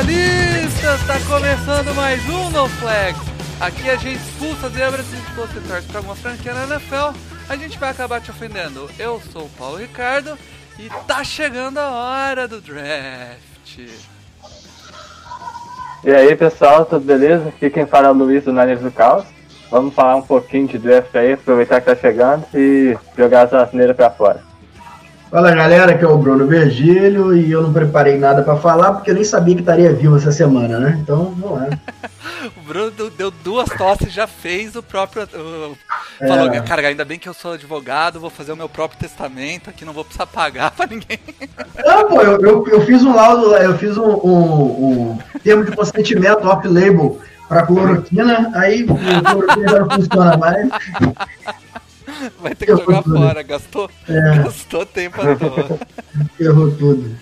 Seus especialistas! Tá começando mais um No Flags. Aqui a gente expulsa zebras e você torce pra alguma franquia na NFL, a gente vai acabar te ofendendo. Eu sou o Paulo Ricardo e tá chegando a hora do draft. E aí pessoal, tudo beleza? Aqui quem fala é o Luiz do Niners do Caos. Vamos falar um pouquinho de draft aí, aproveitar que tá chegando e jogar as asneiras pra fora. Fala galera, aqui é o Bruno Virgílio e eu não preparei nada pra falar porque eu nem sabia que estaria vivo essa semana, né? Então, vamos lá. O Bruno deu- duas tosses e já fez o próprio. o- Falou, É. cara, ainda bem que eu sou advogado, vou fazer o meu próprio testamento aqui, não vou precisar pagar pra ninguém. Não, pô, eu, eu, eu fiz um laudo, eu fiz um, um, um termo de consentimento off-label pra cloroquina, aí o cloroquina já não funciona mais. Vai ter que jogar tudo. fora, gastou, É. gastou tempo à toa. Errou tudo.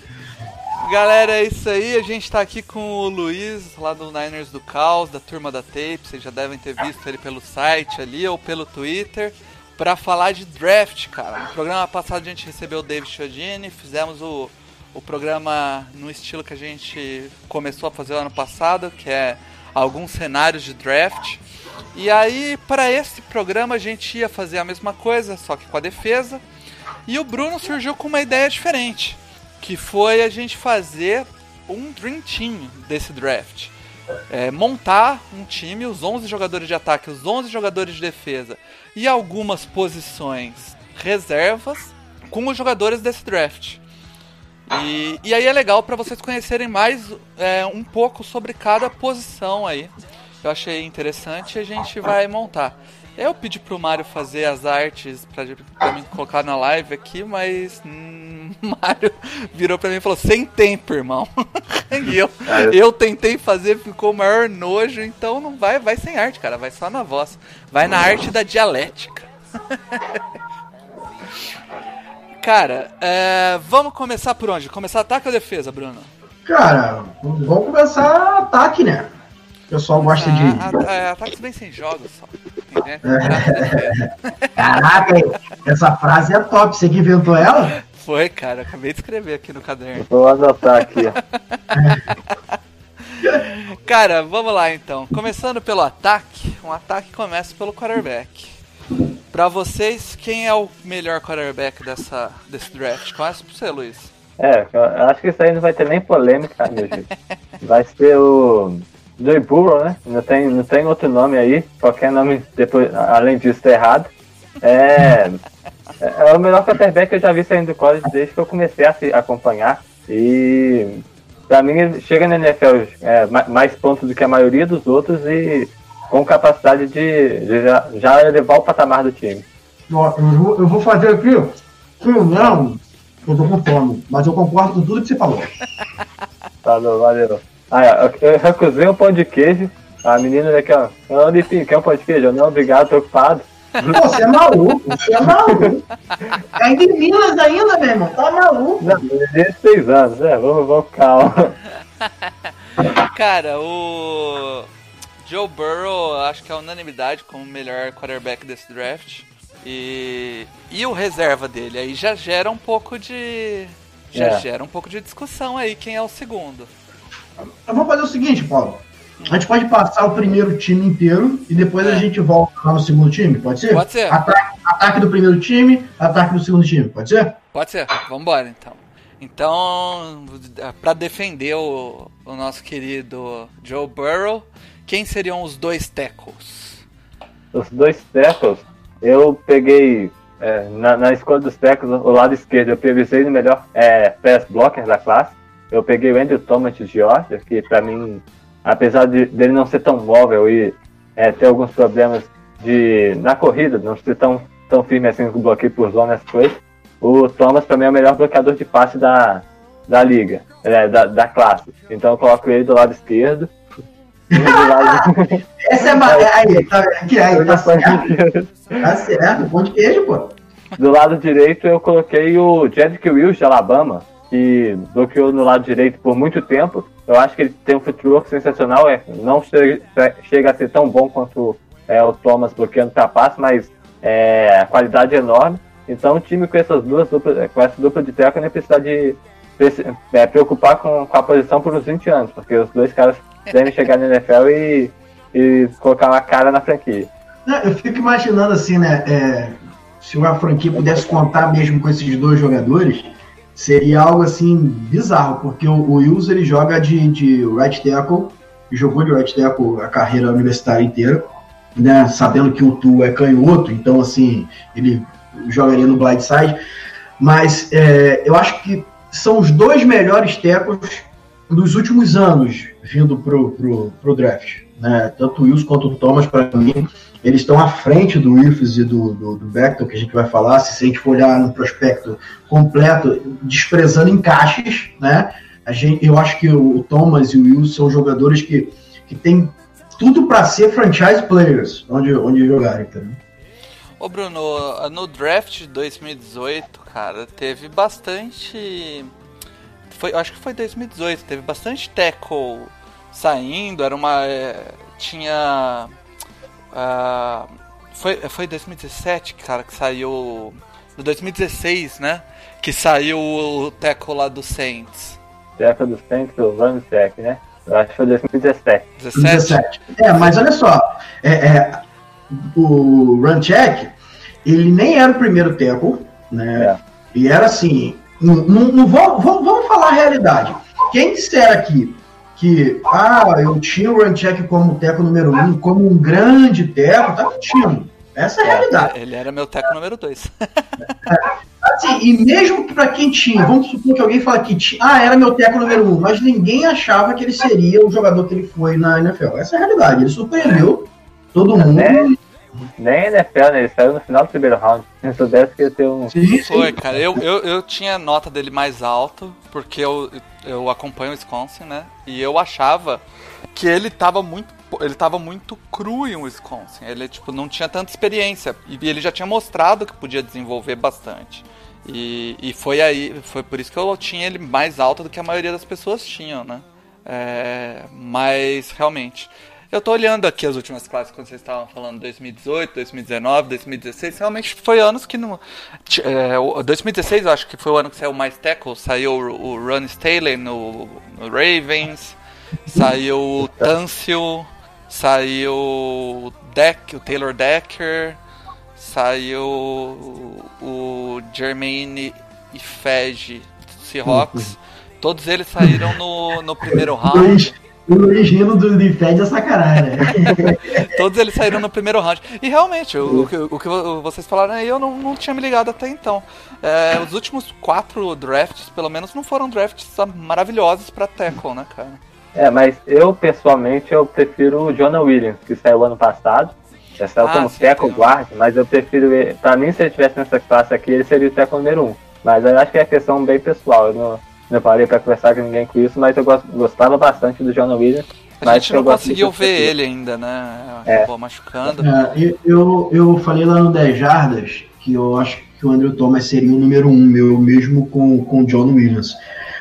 Galera, é isso aí. A gente tá aqui com o Luiz, lá do Niners do Caos, da turma da Tape. Vocês já devem ter visto ele pelo site ali ou pelo Twitter. Pra falar de draft, cara. No programa passado a gente recebeu o David Chiodini, fizemos o, o programa no estilo que a gente começou a fazer ano passado, que é alguns cenários de draft. E aí, para esse programa, a gente ia fazer a mesma coisa, só que com a defesa. E o Bruno surgiu com uma ideia diferente, que foi a gente fazer um Dream Team desse draft. É, montar um time, os 11 jogadores de ataque, os 11 jogadores de defesa e algumas posições reservas com os jogadores desse draft. E, e aí é legal para vocês conhecerem mais é, um pouco sobre cada posição aí. Eu achei interessante e a gente vai montar. Eu pedi pro Mário fazer as artes pra, pra mim colocar na live aqui, mas hum, Mário virou pra mim e falou: sem tempo, irmão. e eu, eu tentei fazer, ficou o maior nojo, então não vai, vai sem arte, cara, vai só na voz. Vai na arte da dialética. Cara, é, vamos começar por onde? Começar ataque ou defesa, Bruno? Cara, vamos começar ataque, né? O pessoal gosta de. Ah, a- é, ataques bem sem jogos só. E defesa. Caraca, essa frase é top. Você que inventou ela? Foi, cara, acabei de escrever aqui no caderno. Vou anotar aqui, ó. Cara, vamos lá então. Começando pelo ataque, um ataque começa pelo quarterback. Pra vocês, quem é o melhor quarterback dessa, desse draft? Começa por você, Luiz. É, eu acho que isso aí não vai ter nem polêmica, meu gente. Vai ser o Joey Burrow, né? Não tem, não tem outro nome aí. Qualquer nome depois, além disso tá errado. É, é o melhor quarterback que eu já vi saindo do college desde que eu comecei a se acompanhar. E pra mim chega na NFL é, ma- mais pontos do que a maioria dos outros e com capacidade de, de já, já elevar o patamar do time. Eu, vou, eu vou fazer aqui. Sim, não. Eu tô com fome, mas eu concordo com tudo que você falou. Falou, valeu. Ah, é, eu eu recusei um pão de queijo. A menina daqui, ó. Não, Lipinho, quer um pão de queijo? Eu, Não, obrigado, tô ocupado. Pô, você é maluco, você é maluco. Ainda em Minas ainda, meu irmão. Tá maluco. Não, desde seis anos, é, vamos, vamos com calma. Cara, o Joe Burrow, acho que é unanimidade como o melhor quarterback desse draft. E, e o reserva dele, aí já gera um pouco de. Já É. gera um pouco de discussão aí, quem é o segundo. Eu vou fazer o seguinte, Paulo. A gente pode passar o primeiro time inteiro e depois a gente volta lá no segundo time, pode ser? Pode ser. Ataque, ataque do primeiro time, ataque do segundo time, pode ser? Pode ser, vambora então. Então, pra defender o, o nosso querido Joe Burrow, quem seriam os dois tackles? Os dois tackles, eu peguei é, na, na escolha dos tackles, o lado esquerdo, eu priorizei no melhor é, pass blocker da classe. Eu peguei o Andrew Thomas de Georgia, que pra mim, apesar de, dele não ser tão móvel e é, ter alguns problemas de na corrida, não ser tão tão firme assim com bloqueio por zona, essas coisas. O Thomas, pra mim, é o melhor bloqueador de passe da, da liga, é, da, da classe. Então eu coloco ele do lado esquerdo. Essa é uma. Aí, tá, aqui, aí, tá certo. Tá certo, pão de queijo, pô. Do lado direito eu coloquei o Jedrick Wills de Alabama, que bloqueou no lado direito por muito tempo. Eu acho que ele tem um footwork sensacional, é, não chega, chega a ser tão bom quanto é, o Thomas bloqueando passe, mas é, a qualidade é enorme. Então o time com essas duas duplas, com essa dupla de teco nem precisa de é, preocupar com, com a posição por uns 20 anos, porque os dois caras devem chegar na NFL e, e colocar uma cara na franquia. Não, Eu fico imaginando assim, né? é, se uma franquia pudesse contar mesmo com esses dois jogadores, seria algo assim bizarro, porque o, o Wills ele joga de, de right tackle, jogou de right tackle a carreira universitária inteira, né? Sabendo que o Tu é canhoto, então assim, ele jogaria no blind side. Mas é, eu acho que são os dois melhores tackles dos últimos anos vindo pro, pro, pro draft. Né? Tanto o Wilson quanto o Thomas, para mim, eles estão à frente do Wilfs e do, do, do Bechtel, que a gente vai falar, se a gente for olhar no prospecto completo, desprezando encaixes, né? A gente, eu acho que o Thomas e o Wilson são jogadores que, que têm tudo para ser franchise players onde, onde jogarem, entendeu? Ô Bruno, no draft de 2018, cara, teve bastante. Foi, acho que foi 2018, teve bastante tackle saindo, era uma. é, tinha. Ah, foi, foi 2017, cara, que saiu. No 2016, né? Que saiu o tackle lá do Saints. Teco dos Saints, o Ramsek, né? Eu acho que foi 2017. 17? 17. É, mas olha só, é, é, o Runcheck, ele nem era o primeiro tackle, né? É. E era assim, não, não, não vamos, vamos, vamos falar a realidade. Quem disser aqui que, ah, eu tinha o Runcheck como teco número um, como um grande teco, tá mentindo. Essa é a realidade. Ele era meu tackle número 2. Assim, e mesmo pra quem tinha, vamos supor que alguém fala que tinha, ah, era meu teco número um, mas ninguém achava que ele seria o jogador que ele foi na NFL. Essa é a realidade. Ele surpreendeu todo mundo. Nem NFL, né? Ele saiu no final do primeiro round. Se eu soubesse que ia ter um. Sim, sim. Foi, cara. Eu, eu, eu tinha a nota dele mais alto, porque eu, eu acompanho o Wisconsin, né? E eu achava que ele tava muito. Ele tava muito cru em Wisconsin. Ele, tipo, não tinha tanta experiência. E ele já tinha mostrado que podia desenvolver bastante. E, e foi aí. Foi por isso que eu tinha ele mais alto do que a maioria das pessoas tinham, né? É, mas realmente. Eu tô olhando aqui as últimas classes quando vocês estavam falando 2018, 2019, 2016. Realmente foi anos que não. É, o- 2016 eu acho que foi o ano que saiu mais tackle. Saiu o, o Ron Staley no, no Ravens. Saiu o Tansil. Saiu o Deck, o Taylor Decker. Saiu o, o Jermaine Ifege Seahawks. Todos eles saíram no, no primeiro round. O Luiz rindo do Defend é sacanagem, né? Todos eles saíram no primeiro round. E realmente, o, o que- o que vo- vocês falaram aí, eu não, não tinha me ligado até então. É, os últimos quatro drafts, pelo menos, não foram drafts maravilhosos pra tackle, né, cara? É, mas eu pessoalmente eu prefiro o Jonah Williams, que saiu ano passado. Já saiu Ah, como sim, teco tem. guard, mas eu prefiro ele. Pra mim, se ele estivesse nessa classe aqui, ele seria o teco número um. Mas eu acho que é questão bem pessoal. Eu não, não parei pra conversar com ninguém com isso, mas eu gostava bastante do Jonah Williams. A mas gente não conseguiu ver substituir. ele ainda, né? É. Acabou machucando. É, eu- eu, eu falei lá no 10 Jardas que eu acho que o Andrew Thomas seria o número um meu, mesmo com, com o John Williams.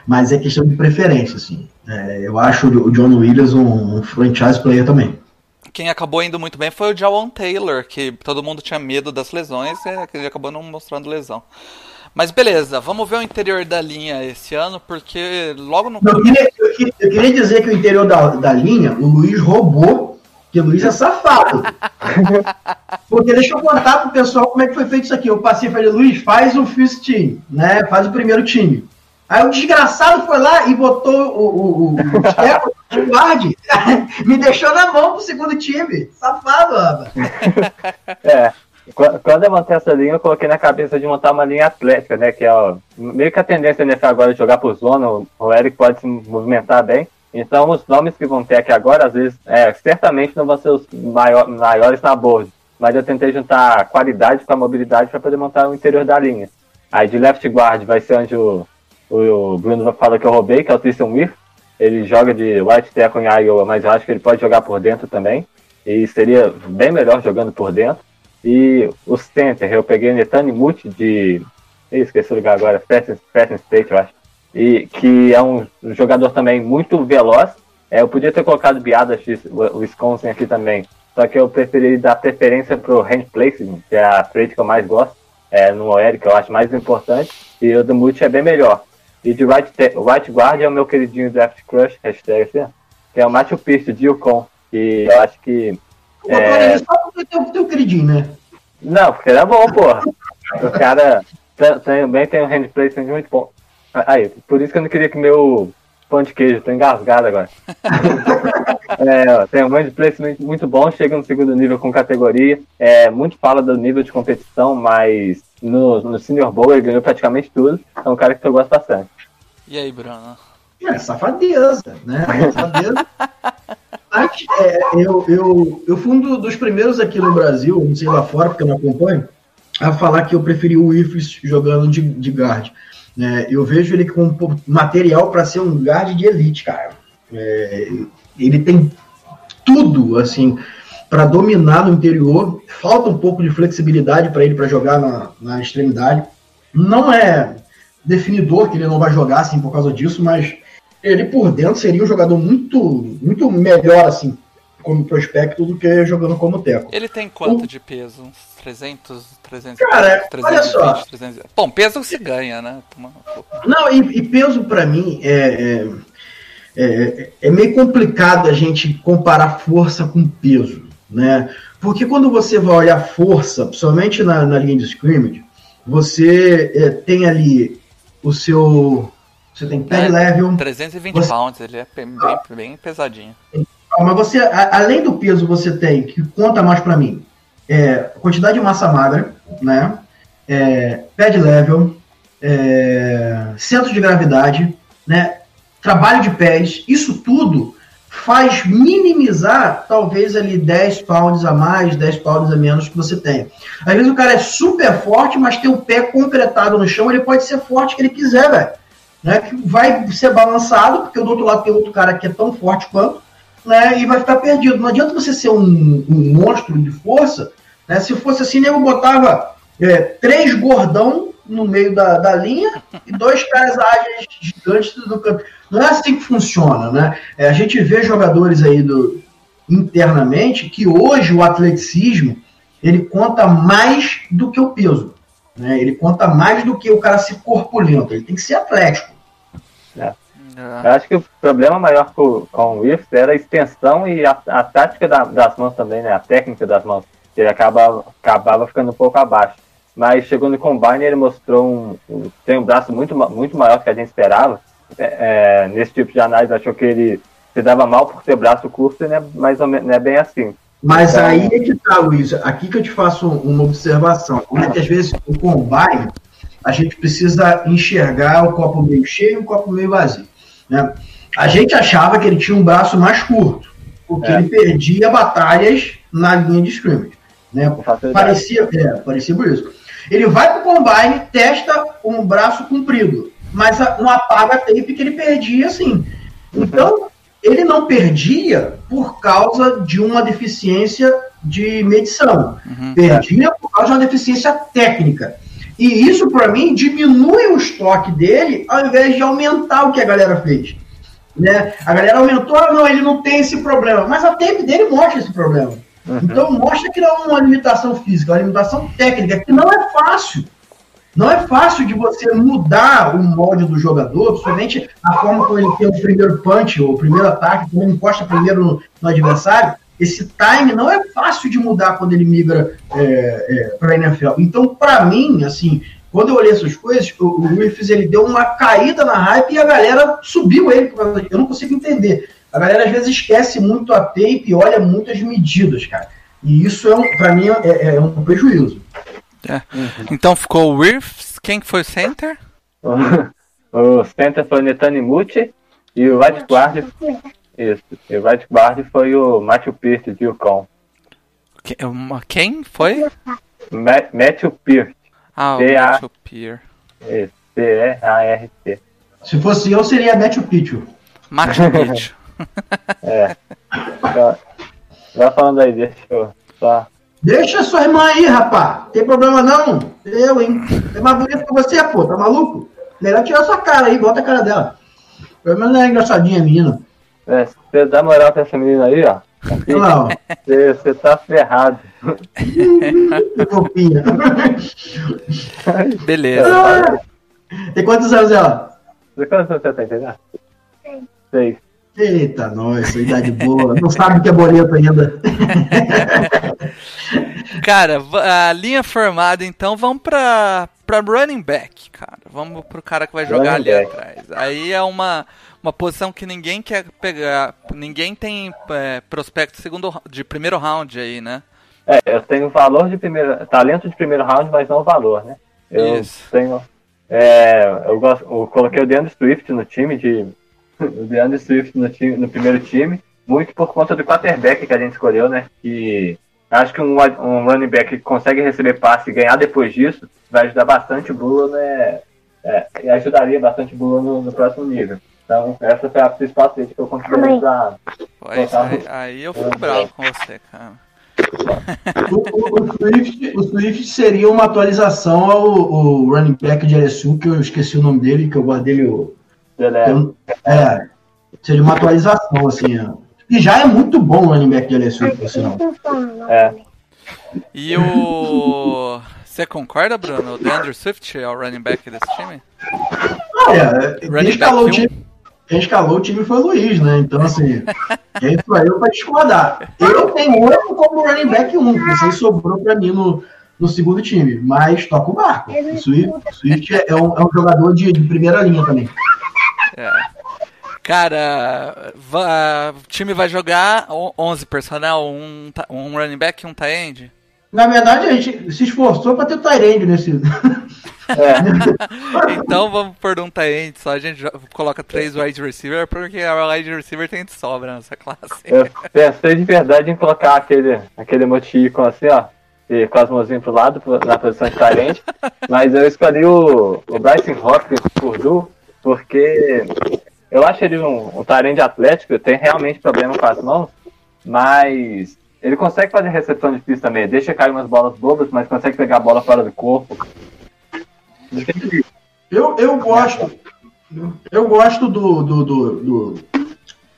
Mas é questão de preferência, assim. É, eu acho o John Williams um, um franchise player também. Quem acabou indo muito bem foi o Jawan Taylor, que todo mundo tinha medo das lesões e ele acabou não mostrando lesão. Mas beleza, vamos ver o interior da linha esse ano, porque logo no Eu queria, eu queria- eu queria dizer que o interior da, da linha, o Luiz roubou, que o Luiz é safado. Porque deixa eu contar pro pessoal como é que foi feito isso aqui. Eu passei e falei, Luiz, faz o first team, né? Faz o primeiro time. Aí o desgraçado foi lá e botou o, o, o, o Stefano de guard. Me deixou na mão pro segundo time. Safado, rapaz. É. Qu- Quando eu montei essa linha, eu coloquei na cabeça de montar uma linha atlética, né? Que é ó, meio que a tendência NFL agora é jogar por zona, o- Eric pode se movimentar bem. Então os nomes que vão ter aqui agora, às vezes, é, certamente não vão ser os maior- maiores na board. mas eu tentei juntar qualidade com a mobilidade para poder montar o interior da linha. Aí de left guard vai ser onde o, o, o Bruno fala que eu roubei, que é o Tristan Wirth. Ele joga de right tackle em Iowa, mas eu acho que ele pode jogar por dentro também. E seria bem melhor jogando por dentro. E o center, eu peguei Netani Muti de. Esqueci o lugar agora, Fashion State, eu acho. E que é um jogador também muito veloz. É, eu podia ter colocado Biadas de Wisconsin aqui também. Só que eu preferi dar preferência pro hand placement, que é a trade que eu mais gosto. É, no OL, que eu acho mais importante. E o do Muti é bem melhor. E de right, right guard é o meu queridinho draft crush, hashtag que é o Matthew Pierce de Yukon. E eu acho que. O é... só porque tem o teu queridinho, né? Não, porque era bom, porra. O cara também tem um hand placement muito bom. Aí, por isso que eu não queria que meu pão de queijo, tô engasgado agora. é, tem um hand placement muito bom, chega no segundo nível com categoria. É, muito fala do nível de competição, mas no, no Senior Bowl ele ganhou praticamente tudo. É um cara que eu gosto bastante. E aí, Bruno? É, safadeza, né? Safadeza. É, eu, eu, eu fui um dos primeiros aqui no Brasil, não sei lá fora, porque eu não acompanho, a falar que eu preferi o Ifris jogando de, de guard. É, eu vejo ele com material para ser um guard de elite, cara. É, ele tem tudo, assim, para dominar no interior. Falta um pouco de flexibilidade para ele para jogar na, na extremidade. Não é definidor que ele não vai jogar assim por causa disso, mas ele por dentro seria um jogador muito, muito melhor assim como prospecto do que jogando como teco. Ele tem quanto o... de peso? Uns 300, 300, Cara, 320, olha só. 300... Bom, peso se ganha, né? Não, e, e peso para mim é, é, é, é, meio complicado a gente comparar força com peso, né? Porque quando você vai olhar força, principalmente na, na linha de scrimmage, você é, tem ali o seu. Você tem pad é, level. 320 você... pounds, ele é bem, bem pesadinho. Ah, mas você, a, além do peso, você tem, que conta mais para mim, é, quantidade de massa magra, né? É, pad level, é, centro de gravidade, né? Trabalho de pés, isso tudo faz minimizar talvez ali 10 pounds a mais, 10 pounds a menos que você tem. Às vezes o cara é super forte, mas tem o pé concretado no chão, ele pode ser forte que ele quiser, velho. Né? Que vai ser balançado, porque do outro lado tem outro cara que é tão forte quanto, né? E vai ficar perdido. Não adianta você ser um, um monstro de força, né? Se fosse assim, eu botava é, três gordão no meio da, da linha e dois caras ágeis gigantes do campo. Não é assim que funciona, né? É, a gente vê jogadores aí do, internamente que hoje o atleticismo ele conta mais do que o peso. Né? Ele conta mais do que o cara ser corpulento. Ele tem que ser atlético. É. Eu acho que o problema maior com, com o Wirfs era a extensão e a, a tática da, das mãos também, né? A técnica das mãos. Ele acaba, acabava ficando um pouco abaixo. Mas chegou no Combine ele mostrou um, um, tem um braço muito, muito maior que a gente esperava. É, é, nesse tipo de análise achou que ele se dava mal por ter braço curto, né? mais ou menos, não é bem assim. Mas então, aí é que tá, Luiz. Aqui que eu te faço uma observação. Como é que às vezes o combine a gente precisa enxergar o copo meio cheio e o copo meio vazio. Né? A gente achava que ele tinha um braço mais curto, porque é. ele perdia batalhas na linha de scrimmage. Né? Parecia, é, parecia por isso. Ele vai para o combine, testa um braço comprido, mas não apaga a tape que ele perdia assim. Então, ele não perdia por causa de uma deficiência de medição. Uhum. Perdia por causa de uma deficiência técnica. E isso, para mim, diminui o estoque dele ao invés de aumentar o que a galera fez. Né? A galera aumentou, ah, não, ele não tem esse problema. Mas a tape dele mostra esse problema. Uhum. Então mostra que não é uma limitação física, é uma limitação técnica, que não é fácil. Não é fácil de você mudar o molde do jogador, principalmente a forma como ele tem o primeiro punch, ou o primeiro ataque, como ele encosta primeiro no, no adversário. Esse time não é fácil de mudar quando ele migra é, é, para a NFL. Então, para mim, assim, quando eu olhei essas coisas, o, o Griffiths ele deu uma caída na hype e a galera subiu ele. Eu não consigo entender. A galera às vezes esquece muito a tape e olha muitas medidas, cara. E isso, é um, para mim, é, é, um prejuízo. É. Então ficou o Wirfs. Quem foi o center? o center foi o Netanimuti e o right guard. Isso. E o right guard foi o Matthew Pierce de Yukon. Que- uma- Quem foi? Ma- Matthew Peart. Ah, o P.A. Matthew Peer. Esse, P-E-A-R-T. Se fosse eu, seria Matthew Pichu. Machu Picchu. É. Tá- Vai falando aí, deixa eu só. Deixa sua irmã aí, rapá. Tem problema não. Eu, hein? É mais bonito que você, pô. Tá maluco? Melhor tirar sua cara aí, bota a cara dela. Pelo menos ela é engraçadinha, menina. É, se você dá moral pra essa menina aí, ó. Lá, ó. Você, você tá ferrado. Que fofinha. Beleza. Tem quantos anos ela? Quantos anos você tem? Seis. Eita, nós, idade boa. Não sabe o que é boleto ainda. Cara, a linha formada, então, vamos pra, pra running back, cara. Vamos pro cara que vai jogar Running ali back. atrás. Aí é uma, uma posição que ninguém quer pegar. Ninguém tem é, prospecto de segundo, de primeiro round aí, né? É, eu tenho valor de primeiro. talento de primeiro round, mas não valor, né? Eu Isso. tenho. É, eu, gosto, eu coloquei o DeAndre Swift no time de. O DeAndre Swift no, time, no primeiro time, muito por conta do quarterback que a gente escolheu, né? Que acho que um, um running back que consegue receber passe e ganhar depois disso vai ajudar bastante o Bruno, né? É, e ajudaria bastante o Bruno no, no próximo nível. Então, essa foi a principal trade que eu considerei pra. Aí, aí- aí eu fico bravo com você, cara. O, o- o Swift, o Swift seria uma atualização ao, ao running back de LSU, que eu esqueci o nome dele, que eu guardei ele. o- Eu- É, seria uma atualização, assim. E já é muito bom o running back de LSU, por sinal. é, E o. Você concorda, Bruno? O DeAndre Swift é o running back desse time? Olha, quem Running escalou, o back time, quem escalou o time foi o Luiz, né? Então, assim, quem sou eu pra discordar? Eu tenho outro como running back 1, que vocês sobrou pra mim no, no segundo time, mas toca o barco. O Swift, Swift é, um, é um jogador de, de primeira linha também. É. Cara, o time vai jogar o- 11 personnel, um, um running back e um tight end? Na verdade, a gente se esforçou pra ter Tyrande nesse. é. Então vamos por um tight end só, a gente coloca três wide receiver, porque a wide receiver tem de sobra nessa classe. Eu pensei de verdade em colocar aquele, aquele emoticon assim, ó. E com as mãozinhas pro lado, na posição de talento. mas eu escolhi o, o Bryson Hopkins por Du, porque eu acho ele um, um talento atlético, tem realmente problema com as mãos, mas ele consegue fazer recepção difícil também. Deixa cair umas bolas bobas, mas consegue pegar a bola fora do corpo. Eu, eu gosto. Eu gosto do, do, do, do,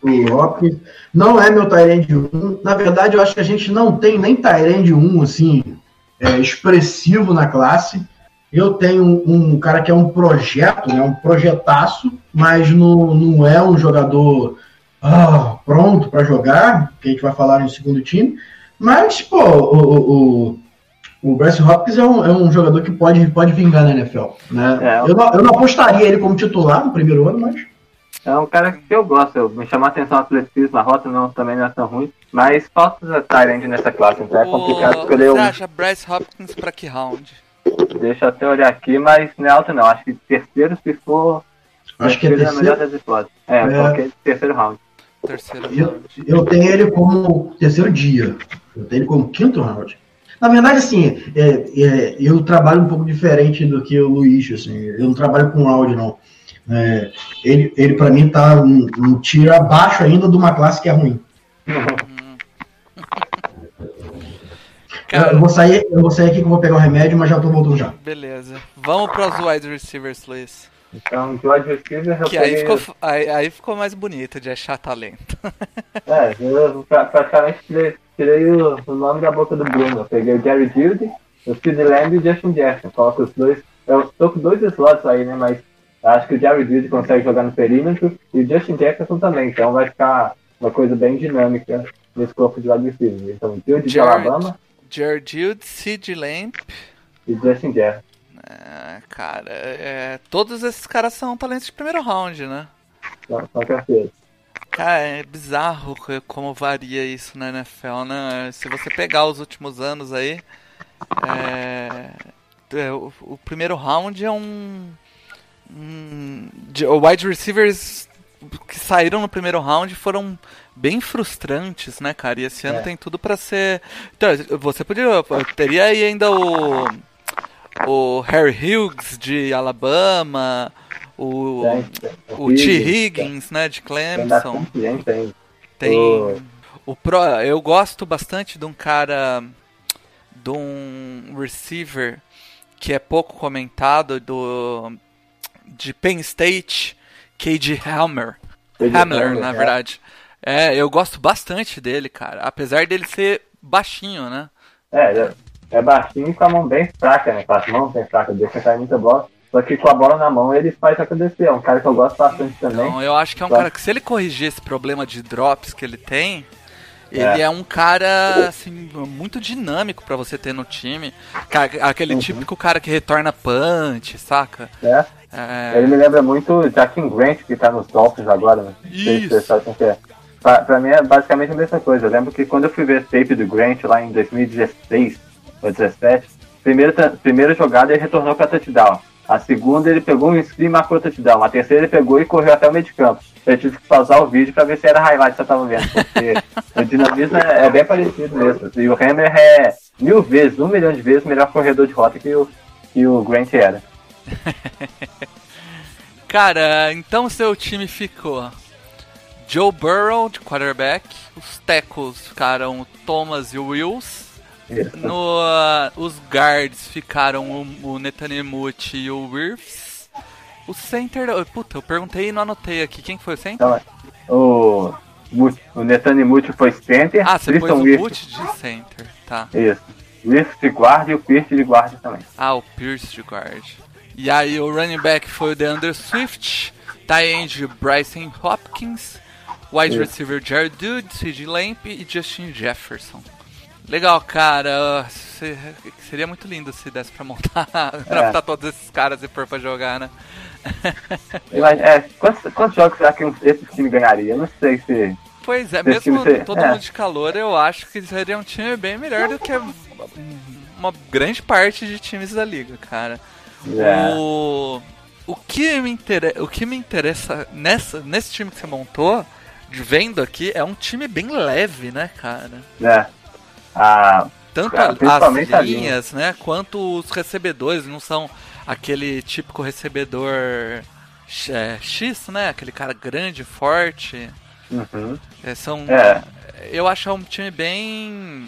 do Hopkins. Não é meu Tyrande 1. Na verdade, eu acho que a gente não tem nem Tyrande 1 assim, é, expressivo na classe. Eu tenho um, um cara que é um projeto, né, um projetaço, mas não, não é um jogador ah, pronto para jogar, que a gente vai falar no segundo time. Mas, pô, o, o, o, o Bryce Hopkins é um, é um jogador que pode, pode vingar na NFL. Né? É. Eu, não, eu não apostaria ele como titular no primeiro ano, mas É um cara que eu gosto, eu, me chamou a atenção o atleticismo, a rota não, também não é tão ruim, mas falta Tyrande nessa classe, então é complicado O- escolher Você um. acha Bryce Hopkins pra que round? Deixa eu até olhar aqui, mas não é alto não. Acho que terceiro se for. acho que é terceiro a melhor das hipóteses. É, É. eu coloquei terceiro round. Terceiro Eu, round. eu tenho ele como terceiro dia. Eu tenho ele como quinto round. Na verdade, assim, é, é, eu trabalho um pouco diferente do que o Luiz, assim, eu não trabalho com round, não. É, ele, ele para mim, tá um, um tiro abaixo ainda de uma classe que é ruim. Cara, eu, vou sair, eu vou sair aqui que eu vou pegar o remédio, mas já tô voltando já. beleza. Vamos pros wide receivers, Luiz. Então, de wide receiver eu Que aí peguei- ficou, aí, aí ficou mais bonito de achar talento. É, eu pra- praticamente tirei, tirei o, o nome da boca do Bruno. Eu peguei o Jerry Judy, o Sid Lamb e o Justin Jefferson. Coloco os dois. Eu tô com dois slots aí, né? Mas acho que o Jerry Judy consegue jogar no perímetro e o Justin Jefferson também. Então vai ficar uma coisa bem dinâmica nesse corpo de wide receiver. Então, Judy de Jared. Alabama Jared Jude, Sid Lamb. e Justin Jefferson. É, cara, é, todos esses caras são talentos de primeiro round, né? São. Cara, é bizarro co- como varia isso na NFL, né? Se você pegar os últimos anos aí, é, é, o, o primeiro round é um, um de- o wide receivers que saíram no primeiro round foram bem frustrantes, né, cara? E esse ano É. tem tudo pra ser. Então, você poderia. Teria aí ainda o. O Harry Hughes de Alabama, o. Tem. O T. Higgins, né, de Clemson. Tem O- o Pro, eu gosto bastante de um cara de um receiver que é pouco comentado do de Penn State, KJ Hamler. K.J. Hamler, Hamler, na é. verdade. É, eu gosto bastante dele, cara, apesar dele ser baixinho, né? É, é- é baixinho com a mão bem fraca, né? Com as mãos bem fracas, deixa cair muita bola. Só que com a bola na mão ele faz acontecer. É um cara que eu gosto bastante também. Então, eu acho que é um Claro. cara que se ele corrigir esse problema de drops que ele tem, ele É. é um cara assim muito dinâmico pra você ter no time. Aquele Uhum. típico cara que retorna punch, saca? né? É, Ele me lembra muito o Jaquim Grant, que tá nos Dolphins agora. Né? Se Isso. você é. Pra, pra mim é basicamente a mesma coisa. Eu lembro que quando eu fui ver tape do Grant lá em 2016 ou 17, primeiro, ta- primeira jogada ele retornou pra touchdown. A segunda ele pegou um screen e marcou o touchdown. A terceira ele pegou e correu até o meio de campo. Eu tive que pausar o vídeo pra ver se era highlight que eu tava vendo. Porque o dinamismo é, é bem parecido mesmo. E o Hammer é mil vezes, um milhão de vezes melhor corredor de rota que o, que o Grant era. Cara, então seu time ficou Joe Burrow de quarterback, os tackles ficaram o Thomas e o Wills, Isso. no, ah, os guards ficaram o, o e o Wirfs, o center, puta, eu perguntei e não anotei aqui, quem que foi o center? Então, o, o Netani Muti foi center. Ah, você pôs Tristan o Wirfs- de center, tá. Isso. Wirfs de guarda e o Pierce de guarda também. Ah, o Pierce de guard. E aí o running back foi o DeAndre Swift, tight end Bryson Hopkins, wide receiver Jared Dude, CJ Lamp e Justin Jefferson. Legal, cara. Se- Seria muito lindo se desse pra montar, draftar todos esses caras e pôr pra jogar, né? É, quantos, quantos jogos será que esse time ganharia? Eu não sei se. Pois é, mesmo ser- todo é. mundo de calor, eu acho que seria um time bem melhor do que uma grande parte de times da liga, cara. É. O, o, que me interessa, o que me interessa nessa, nesse time que você montou, de vendo aqui, é um time bem leve, né, cara? Né? A, Tanto É, a- as a linha. linhas, né, quanto os recebedores, não são aquele típico recebedor X, é, X, né, aquele cara grande, forte. uhum. É, são, É. eu acho um time bem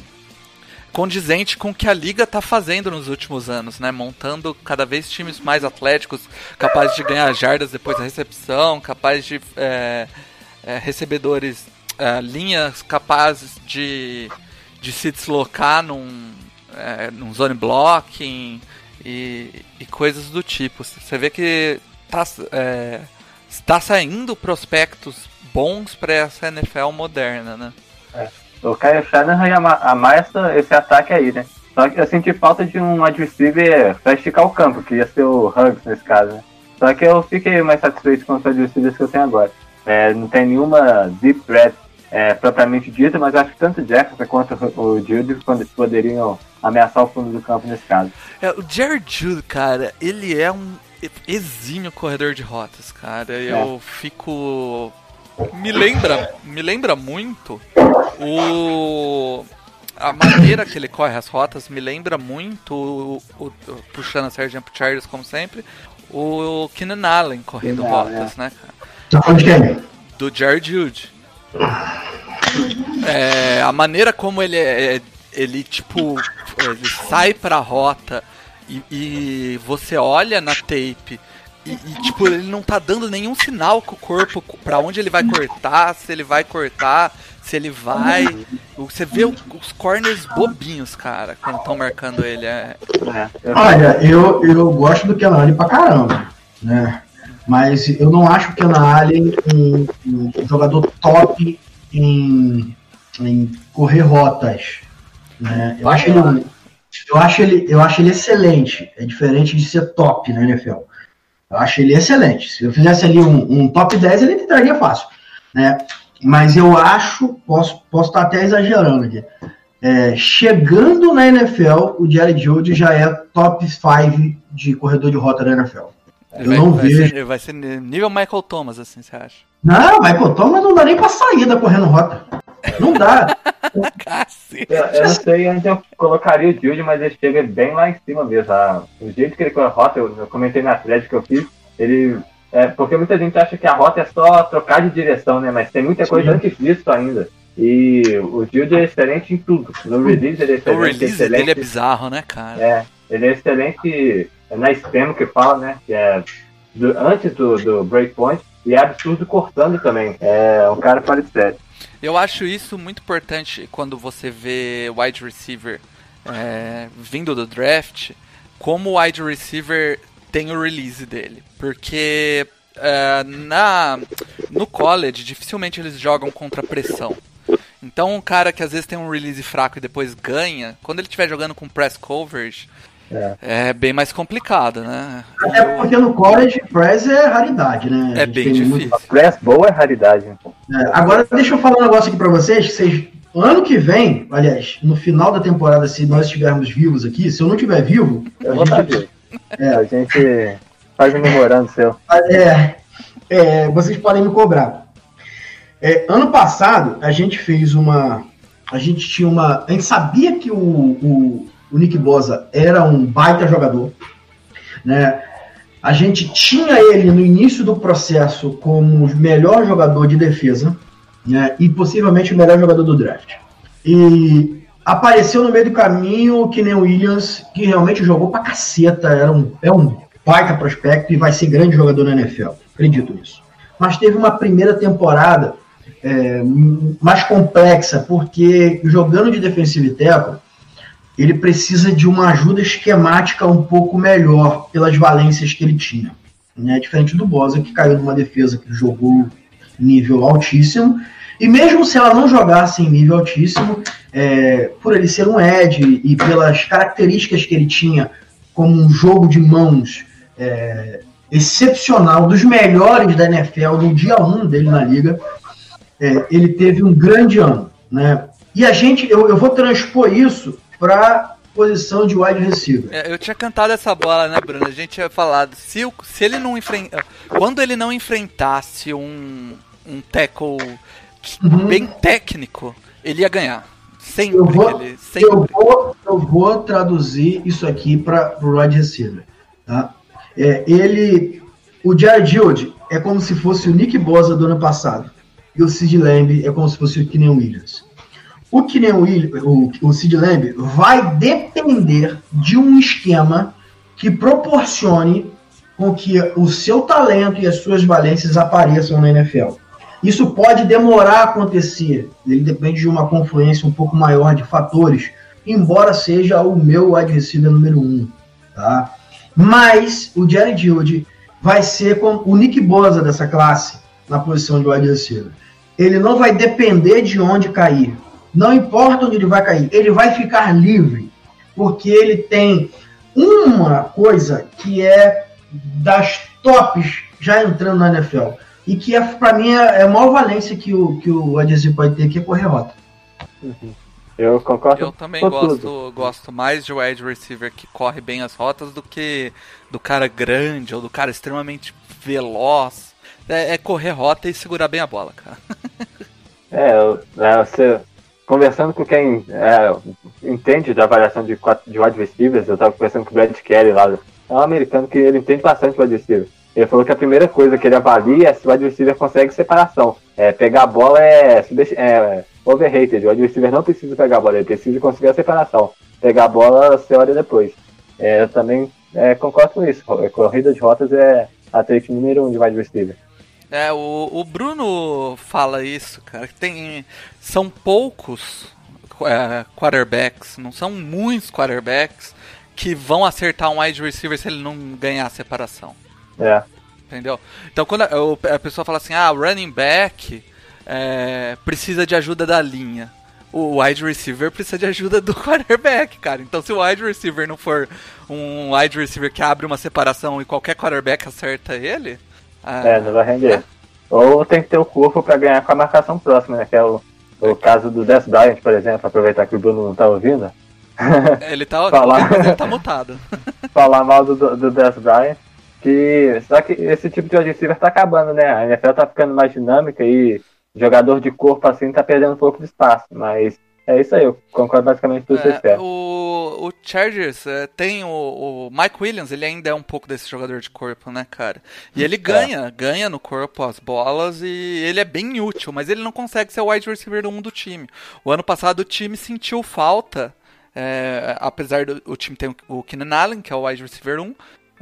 condizente com o que a liga tá fazendo nos últimos anos, né? Montando cada vez times mais atléticos, capazes de ganhar jardas depois da recepção, capazes de é, é, recebedores, é, linhas capazes de, de se deslocar num, é, num zone blocking e, e coisas do tipo. Você vê que tá, é, está saindo prospectos bons para essa NFL moderna, né? O Kyle Shanahan amar essa, esse ataque aí, né? Só que eu senti falta de um receiver pra esticar o campo, que ia ser o Hugs nesse caso, né? Só que eu fiquei mais satisfeito com os receivers que eu tenho agora. É, não tem nenhuma deep threat é, propriamente dita, mas acho que tanto o Jefferson quanto o Judy quando poderiam ameaçar o fundo do campo nesse caso. É, o Jared Jude, cara, ele é um exímio corredor de rotas, cara. Eu fico. Me lembra, me lembra muito o. A maneira que ele corre as rotas me lembra muito, o, o- o- puxando a sardinha pro Chargers como sempre, o Keenan Allen correndo Keenan rotas, né, cara? Do Jared Jude. É, a maneira como ele é, ele tipo, ele sai pra rota e, e você olha na tape e, e, tipo, ele não tá dando nenhum sinal com o corpo pra onde ele vai cortar, se ele vai cortar, se ele vai. Você vê os corners bobinhos, cara, quando estão marcando ele. É, É, Olha, eu, eu gosto do Kenan Allen pra caramba, né? Mas eu não acho o Kenan Allen um, um jogador top em, em correr rotas. Né? Eu, acho ele, eu, acho ele, eu acho ele excelente. É diferente de ser top na NFL. Eu acho ele excelente. Se eu fizesse ali um, um top 10, ele entraria fácil. Né? Mas eu acho, posso, posso estar até exagerando aqui. É, chegando na NFL, o Jared Judy já é top 5 de corredor de rota da NFL. Ele Eu vai, não vai vejo. ser, vai ser nível Michael Thomas, assim, você acha? Não, Michael Thomas não dá nem pra saída correndo rota. Não dá. Eu, eu não sei onde eu colocaria o Jude, mas ele chega bem lá em cima mesmo. Ah, o jeito que ele a rota, eu, eu comentei na thread que eu fiz, ele. É, porque muita gente acha que a rota é só trocar de direção, né? Mas tem muita coisa Sim. antes disso ainda. E o Jude é excelente em tudo. No release ele é O excelente. release excelente dele é bizarro, né, cara? É, ele é excelente é na spam que fala, né? Que é do- antes do, do breakpoint. E é absurdo cortando também. É um cara fora de série. Eu acho isso muito importante quando você vê wide receiver é, vindo do draft, como o wide receiver tem o release dele. Porque é, na, no college, dificilmente eles jogam contra pressão. Então um cara que às vezes tem um release fraco e depois ganha, quando ele estiver jogando com press coverage, É. é bem mais complicado, né? Até porque no college press é raridade, né? É bem tem muito- difícil. Press boa é raridade. É, agora, deixa eu falar um negócio aqui pra vocês, que vocês. Ano que vem, aliás, no final da temporada, se nós estivermos vivos aqui, se eu não estiver vivo, Eu a gente- saber. A gente faz um memorando seu. é, é, vocês podem me cobrar. É, ano passado, a gente fez uma. A gente tinha uma. A gente sabia que o, o, o Nick Bosa era um baita jogador. Né? A gente tinha ele no início do processo como o melhor jogador de defesa né? e possivelmente o melhor jogador do draft. E apareceu no meio do caminho o Kenan Williams, que realmente jogou pra caceta, era um, é um baita prospecto e vai ser grande jogador na NFL. Acredito nisso. Mas teve uma primeira temporada é, mais complexa, porque jogando de defensive tackle, ele precisa de uma ajuda esquemática um pouco melhor pelas valências que ele tinha. Né? Diferente do Bosa, que caiu numa defesa que jogou nível altíssimo. E mesmo se ela não jogasse em nível altíssimo, é, por ele ser um Ed e pelas características que ele tinha como um jogo de mãos é, excepcional, dos melhores da NFL no dia 1 dele na liga, é, ele teve um grande ano. Né? E a gente, eu, eu vou transpor isso para posição de wide receiver. É, Eu tinha cantado essa bola, né, Bruno? A gente tinha falado, se, o- se ele não enfrenta. Quando ele não enfrentasse um, um tackle Uhum. bem técnico, ele ia ganhar. Sempre Eu vou- ele. Sempre. Eu vou, eu vou traduzir isso aqui para o wide receiver. Tá? É, ele, o Jared Dillard é como se fosse o Nick Bosa do ano passado. E o Sid Lamb é como se fosse o Kenan Williams. O Kenan Williams, o, Sid Lamb vai depender de um esquema que proporcione com que o seu talento e as suas valências apareçam na NFL. Isso pode demorar a acontecer. Ele depende de uma confluência um pouco maior de fatores, embora seja o meu receiver número um, tá? Mas o Jerry Judy vai ser com o Nick Bosa dessa classe na posição de wide receiver. Ele não vai depender de onde cair. Não importa onde ele vai cair, ele vai ficar livre, porque ele tem uma coisa que é das tops já entrando na NFL e que é, para mim é, é a maior valência que o que o receiver pode ter que é correr rota. Eu concordo Eu também gosto, tudo. gosto mais de wide receiver que corre bem as rotas do que do cara grande ou do cara extremamente veloz. É, é correr rota e segurar bem a bola, cara. É, eu- é, você conversando com quem é, entende da avaliação de, de wide receivers, eu tava conversando com o Brad Kelly lá, é um americano que ele entende bastante wide receiver. Ele falou que a primeira coisa que ele avalia é se o wide receiver consegue separação. É, pegar a bola é, é overrated, o wide receiver não precisa pegar a bola, ele precisa conseguir a separação. Pegar a bola você olha depois. É, eu também é, concordo com isso, corrida de rotas é a trait número um de wide receiver. É, o, o Bruno fala isso, cara, que tem. São poucos é, quarterbacks, não são muitos quarterbacks que vão acertar um wide receiver se ele não ganhar a separação. É. Entendeu? Então quando a, a pessoa fala assim, ah, o running back é, precisa de ajuda da linha. O wide receiver precisa de ajuda do quarterback, cara. Então se o wide receiver não for um wide receiver que abre uma separação e qualquer quarterback acerta ele. Ah, É, não vai render. Ou tem que ter o corpo pra ganhar com a marcação próxima, né? Que é o, o caso do Death Bryant, por exemplo, aproveitar que o Bruno não tá ouvindo. Ele tá, Falar. ele tá mutado. Falar mal do, do Death Bryant. que. Só que esse tipo de receiver tá acabando, né? A NFL tá ficando mais dinâmica e jogador de corpo assim tá perdendo um pouco de espaço. Mas é isso aí, eu concordo basicamente com tudo que vocês É, querem. o, o Chargers é, tem o, o Mike Williams, ele ainda é um pouco desse jogador de corpo, né, cara? E ele ganha, ganha no corpo as bolas e ele é bem útil, mas ele não consegue ser o wide receiver 1 do time. O ano passado o time sentiu falta, é, apesar do o time ter o- o Keenan Allen, que é o wide receiver 1,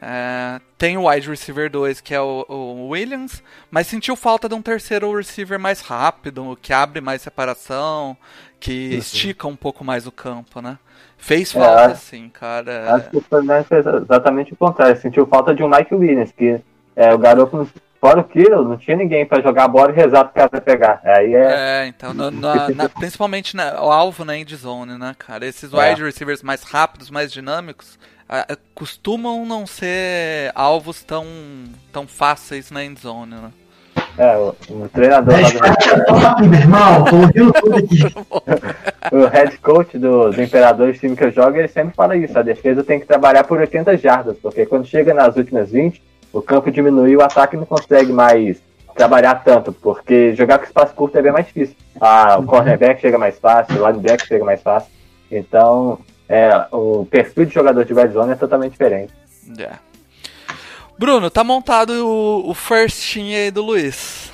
é, tem o wide receiver 2, que é o, o Williams, mas sentiu falta de um terceiro receiver mais rápido, que abre mais separação, que estica um pouco mais o campo, né? Fez É, falta, acho- sim, cara. Acho que o fez exatamente o contrário. Sentiu falta de um Mike Williams, que é, o garoto, fora o Kiro, não tinha ninguém pra jogar a bola e rezar pro cara pegar. Aí é. É, então, na- na- na- principalmente na- o alvo na end zone, né, cara? Esses É. wide receivers mais rápidos, mais dinâmicos, ah, ah, costumam não ser alvos tão, tão fáceis na end zone, né? É, o, o treinador, lá 10 do- é top, meu irmão. Ouvindo tudo aqui. o head coach do, do Imperador, do time que eu jogo, ele sempre fala isso: a defesa tem que trabalhar por 80 jardas, porque quando chega nas últimas 20, o campo diminui e o ataque não consegue mais trabalhar tanto, porque jogar com espaço curto é bem mais difícil. Ah, o cornerback chega mais fácil, o linebacker chega mais fácil. Então, é, o perfil de jogador de red zone é totalmente diferente. É. Bruno, tá montado o, o first team aí do Luiz.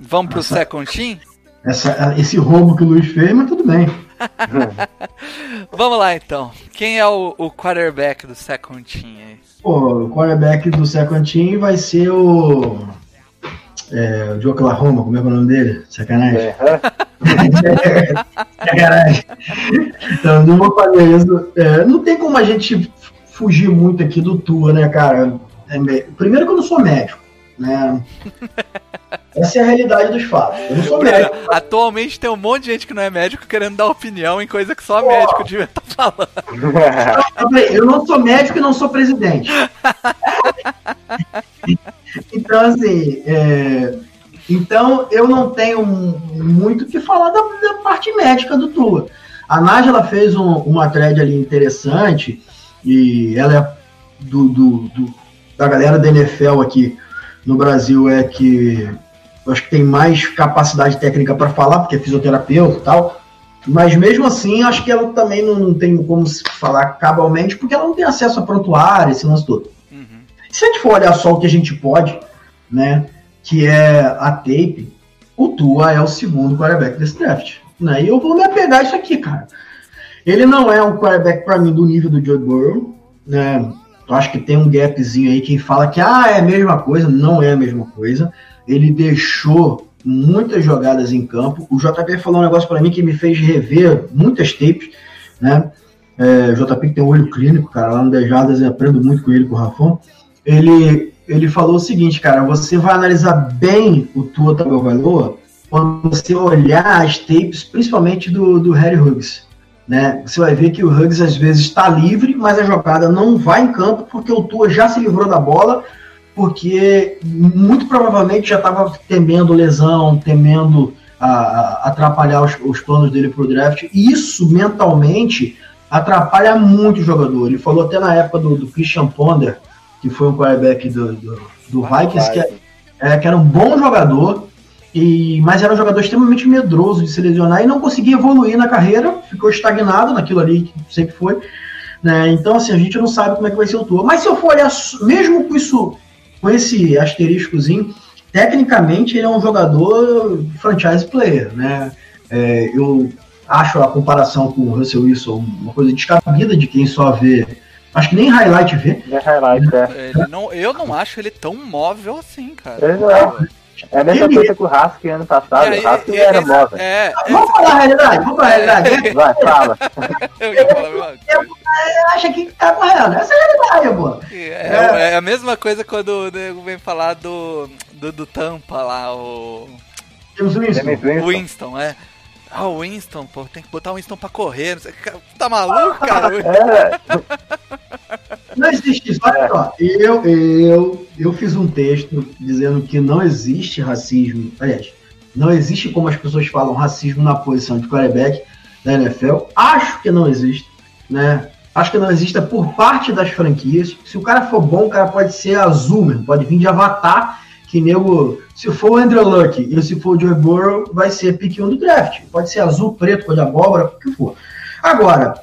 Vamos pro second team? Essa- esse roubo que o Luiz fez, mas tudo bem. Vamos lá então. Quem é o, o quarterback do second team aí? Pô, o quarterback do second team vai ser o. É, o de Oklahoma, como é que é o nome dele? Sacanagem. É, Sacanagem. Então, não vou fazer isso. É, não tem como a gente fugir muito aqui do Tua, né, cara? Me- primeiro que eu não sou médico, né? Essa é a realidade dos fatos. Eu não sou médico. Atualmente tem um monte de gente que não é médico querendo dar opinião em coisa que só médico devia estar falando. Eu falei, Eu não sou médico e não sou presidente. então, assim, é, então eu não tenho muito o que falar da, da parte médica do Tua. A Nájila fez um, uma thread ali interessante e ela é do, do- do- da galera da NFL aqui no Brasil é que eu acho que tem mais capacidade técnica para falar, porque é fisioterapeuta e tal. Mas mesmo assim, acho que ela também não, não tem como se falar cabalmente, porque ela não tem acesso a prontuário, esse lance todo. Uhum. Se a gente for olhar só o que a gente pode, né, que é a tape, o Tua é o segundo quarterback desse draft. Né? E eu vou me apegar a isso aqui, cara. Ele não é um quarterback para mim do nível do Joe Burrow, né? Eu acho que tem um gapzinho aí quem fala que ah, é a mesma coisa, não é a mesma coisa. Ele deixou muitas jogadas em campo. O JP falou um negócio para mim que me fez rever muitas tapes, né? É, o JP tem um olho clínico, cara, lá no Dejadas, eu aprendo muito com ele, com o Rafão. Ele, ele falou o seguinte, cara, você vai analisar bem o Tua Tagovailoa quando você olhar as tapes, principalmente do, do Harry Huggs. Né? Você vai ver que o Huggs às vezes está livre, mas a jogada não vai em campo porque o Tua já se livrou da bola, porque muito provavelmente já estava temendo lesão, temendo a- a- atrapalhar os, os planos dele para o draft. E isso mentalmente atrapalha muito o jogador. Ele falou até na época do, do Christian Ponder, que foi um quarterback do, do, do Vikings, que, é, que era um bom jogador, e, mas era um jogador extremamente medroso de se lesionar e não conseguia evoluir na carreira, ficou estagnado naquilo ali que sempre foi. Né? Então, assim, a gente não sabe como é que vai ser o tour. Mas se eu for olhar, mesmo com isso, com esse asteriscozinho, tecnicamente ele é um jogador franchise player, né? É, eu acho a comparação com o Russell Wilson uma coisa descabida de quem só vê. Acho que nem highlight vê. É highlight, é. Ele não, eu não acho ele tão móvel assim, cara. Ele não é. É a mesma Ele- coisa que o Husky ano passado. É, o Husky é, era é, móvel. é, Vamos falar a realidade, vamos falar a realidade. Vai, fala. eu ia falar a mesma coisa. Você acha que tá correndo? Essa é a realidade, pô. É, é a mesma coisa quando o nego vem falar do, do, do Tampa lá, o Temos o Winston. James Winston. Winston, é. Ah, o Winston, pô, tem que botar o Winston pra correr. Não sei, tá maluco, cara? É, Não existe isso. Olha só, eu, eu, eu fiz um texto dizendo que não existe racismo. Aliás, não existe como as pessoas falam racismo na posição de quarterback da NFL. Acho que não existe, né? Acho que não exista por parte das franquias. Se o cara for bom, o cara pode ser azul, mesmo, pode vir de avatar, que nego. Se for o Andrew Luck e se for o Joe Burrow, vai ser pique 1 do draft. Pode ser azul, preto, cor de abóbora, o que for. Agora,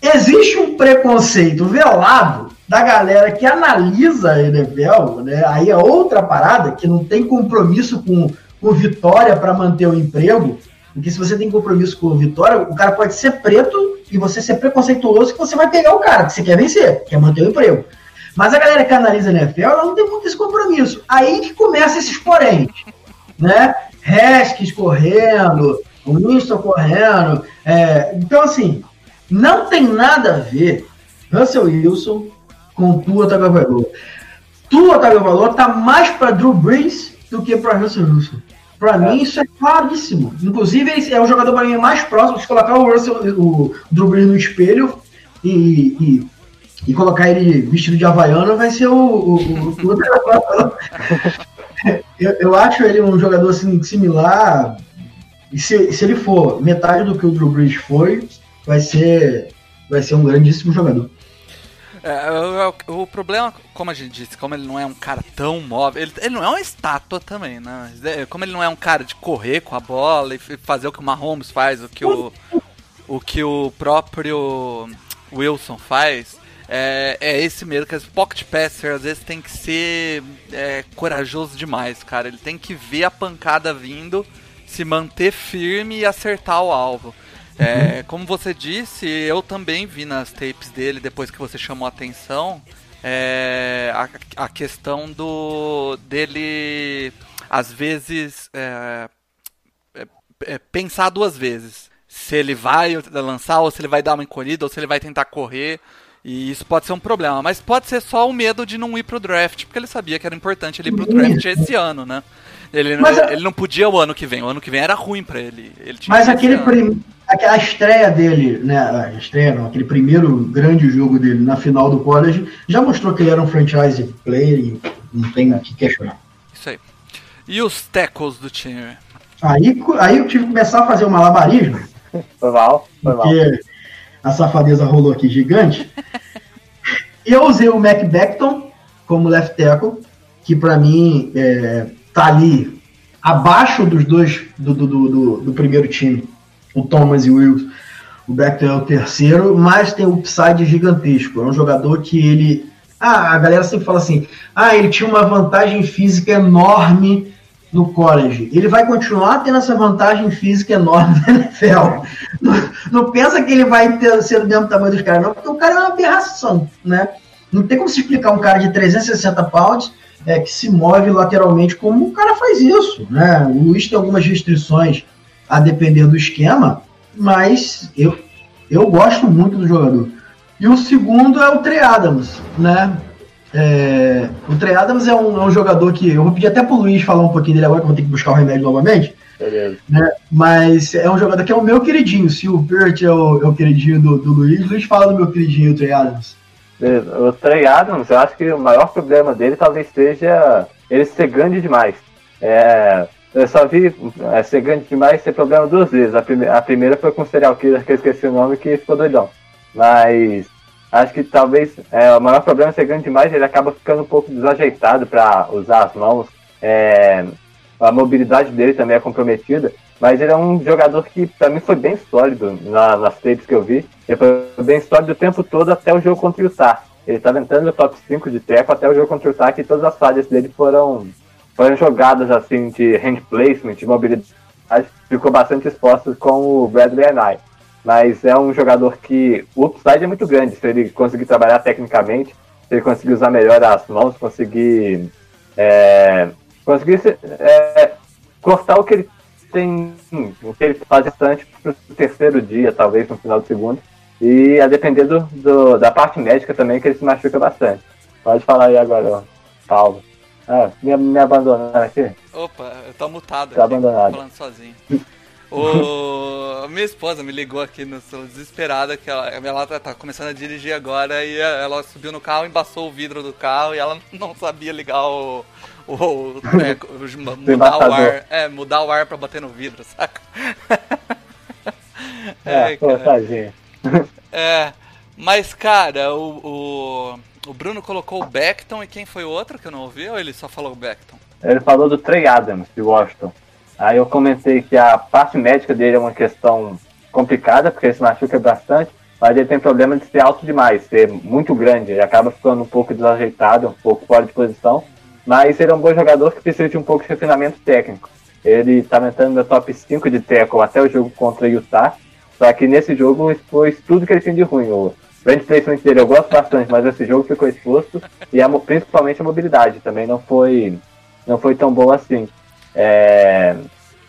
existe um preconceito velado da galera que analisa a NFL, né? Aí é outra parada que não tem compromisso com, com vitória para manter o emprego. Porque se você tem compromisso com vitória, o cara pode ser preto e você ser preconceituoso que você vai pegar o cara que você quer vencer, quer manter o emprego. Mas a galera que analisa a NFL, ela não tem muito esse compromisso. Aí que começa esses porém, né? Haskins correndo, o Winston correndo. é, então, assim, não tem nada a ver Russell Wilson com Tua Tagovailoa. Tua Tagovailoa tá mais para Drew Brees do que para Russell Wilson. Para mim isso é claríssimo. Inclusive ele é o jogador para mim mais próximo de colocar o Russell, o Drew Brees no espelho e, e, e colocar ele vestido de havaiana vai ser o, o, o eu, eu acho ele um jogador assim, similar. E se, se ele for metade do que o Drew Brees foi, vai ser, vai ser um grandíssimo jogador. É, o, o- o problema, como a gente disse, como ele não é um cara tão móvel, ele, ele não é uma estátua também, né? É, Como ele não é um cara de correr com a bola e fazer o que o Mahomes faz, o que o, o, que o próprio Wilson faz, é, é esse mesmo, que as pocket passer às vezes tem que ser é, corajoso demais, cara. Ele tem que ver a pancada vindo, se manter firme e acertar o alvo. É, como você disse, eu também vi nas tapes dele depois que você chamou a atenção é, a, a questão do dele às vezes é, é, é, pensar duas vezes se ele vai lançar ou se ele vai dar uma encolhida ou se ele vai tentar correr e isso pode ser um problema, mas pode ser só o medo de não ir pro draft, porque ele sabia que era importante ele ir pro draft esse ano, né? Ele, Mas a- ele não podia o ano que vem, o ano que vem era ruim pra ele. ele tinha Mas aquele prim... aquela estreia dele, né? A estreia, não, aquele primeiro grande jogo dele na final do college já mostrou que ele era um franchise player e não tem o que questionar. Isso aí. E os tackles do time? Aí, aí eu tive que começar a fazer um malabarismo, Foi mal, foi mal. porque a safadeza rolou aqui gigante. Eu usei o Mac Beckton como left tackle, que pra mim é, tá ali abaixo dos dois do, do, do, do- primeiro time, o Thomas e o Wills. O Beckton é o terceiro, mas tem um upside gigantesco. É um jogador que ele. Ah, a galera sempre fala assim: ah, ele tinha uma vantagem física enorme no college. Ele vai continuar tendo essa vantagem física enorme na NFL. Não, não pensa que ele vai ter, ser do mesmo tamanho dos caras, não, porque o cara é uma aberração, né? Não tem como se explicar um cara de 360 pounds é, que se move lateralmente como o cara faz isso, né? O Luiz tem algumas restrições a depender do esquema, mas eu, eu gosto muito do jogador. E o segundo é o Trey Adams, né? É, o Trey Adams é um, é um jogador que eu vou pedir até pro Luiz falar um pouquinho dele agora, que eu vou ter que buscar o remédio novamente. Né? Mas é um jogador que é o meu queridinho. Se o Burt é o, é o queridinho do, do Luiz, Luiz fala do meu queridinho, o Trey Adams. O Trey Adams, eu acho que o maior problema dele talvez seja ele ser grande demais. É, eu só vi é, ser grande demais ser problema duas vezes. A, prime- a primeira foi com o serial killer, que eu esqueci o nome, que ficou doidão. Mas acho que talvez é, o maior problema é ser grande demais, ele acaba ficando um pouco desajeitado para usar as mãos. É, a mobilidade dele também é comprometida. Mas ele é um jogador que, pra mim, foi bem sólido na- nas tapes que eu vi. Ele foi bem sólido o tempo todo até o jogo contra o Utah. Ele estava entrando no top 5 de teco até o jogo contra o Utah, que todas as falhas dele foram, foram jogadas assim de hand placement, de mobilidade. Ficou bastante exposto com o Bradley Anai. Mas é um jogador que o upside é muito grande. Se ele conseguir trabalhar tecnicamente, se ele conseguir usar melhor as mãos, conseguir, é, conseguir se- é, cortar o que ele tem, o que ele faz bastante pro terceiro dia, talvez no final do segundo. E a depender do, do- da parte médica também, que ele se machuca bastante. Pode falar aí agora, Paulo. Ah, me, me abandonando aqui. Opa, eu tô mutado Tá abandonado. falando sozinho. O... Minha esposa me ligou aqui no celular desesperada que ela, ela tá, tá começando a dirigir agora e ela subiu no carro, embaçou o vidro do carro e ela não sabia ligar o. o, o- é, mudar o ar. É, mudar o ar pra bater no vidro, saca? É, É, cara. É, Mas, cara, o, o, o Bruno colocou o Beckton e quem foi o outro que eu não ouvi? Ou ele só falou o Beckton? Ele falou do Trey Adams, de Washington. Aí eu comentei que a parte médica dele é uma questão complicada, porque ele se machuca bastante, mas ele tem problema de ser alto demais, ser muito grande. Ele acaba ficando um pouco desajeitado, um pouco fora de posição. Mas ele é um bom jogador que precisa de um pouco de refinamento técnico. Ele estava entrando no top 5 de tackle até o jogo contra o Utah. Só que nesse jogo expôs tudo que ele tinha de ruim. O brand placement dele eu gosto bastante, mas esse jogo ficou exposto. E a principalmente a mobilidade também não foi, não foi tão boa assim. É,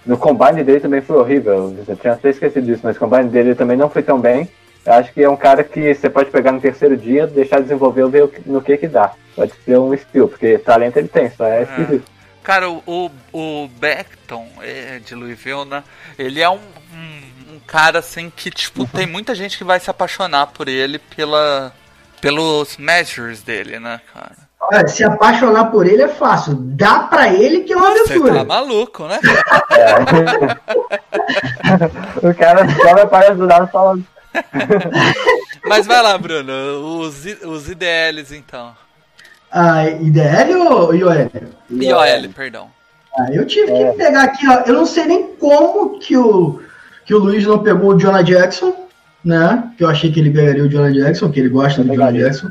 no combine dele também foi horrível. Eu tinha até esquecido disso, mas o combine dele também não foi tão bem. Eu acho que é um cara que você pode pegar no terceiro dia, deixar desenvolver, ver no que que dá. Pode ser um skill, porque talento ele tem, só é esquisito. Cara, o, o, o Beckton é, de Louisville, né? Ele é um, um, um cara assim que, tipo, tem muita gente que vai se apaixonar por ele pela, pelos measures dele, né, cara? Olha, se apaixonar por ele é fácil. Dá pra ele que é uma Você aventura. tá maluco, né? o cara só vai para do lado falando. Mas vai lá, Bruno, os, os IDLs então. Ah, IDL ou IOL? IOL, perdão. Ah, eu tive que pegar aqui, ó. Eu não sei nem como que o, que o Luiz não pegou o Jonah Jackson, né? Que eu achei que ele pegaria o Jonah Jackson, que ele gosta do Jonah. Jackson,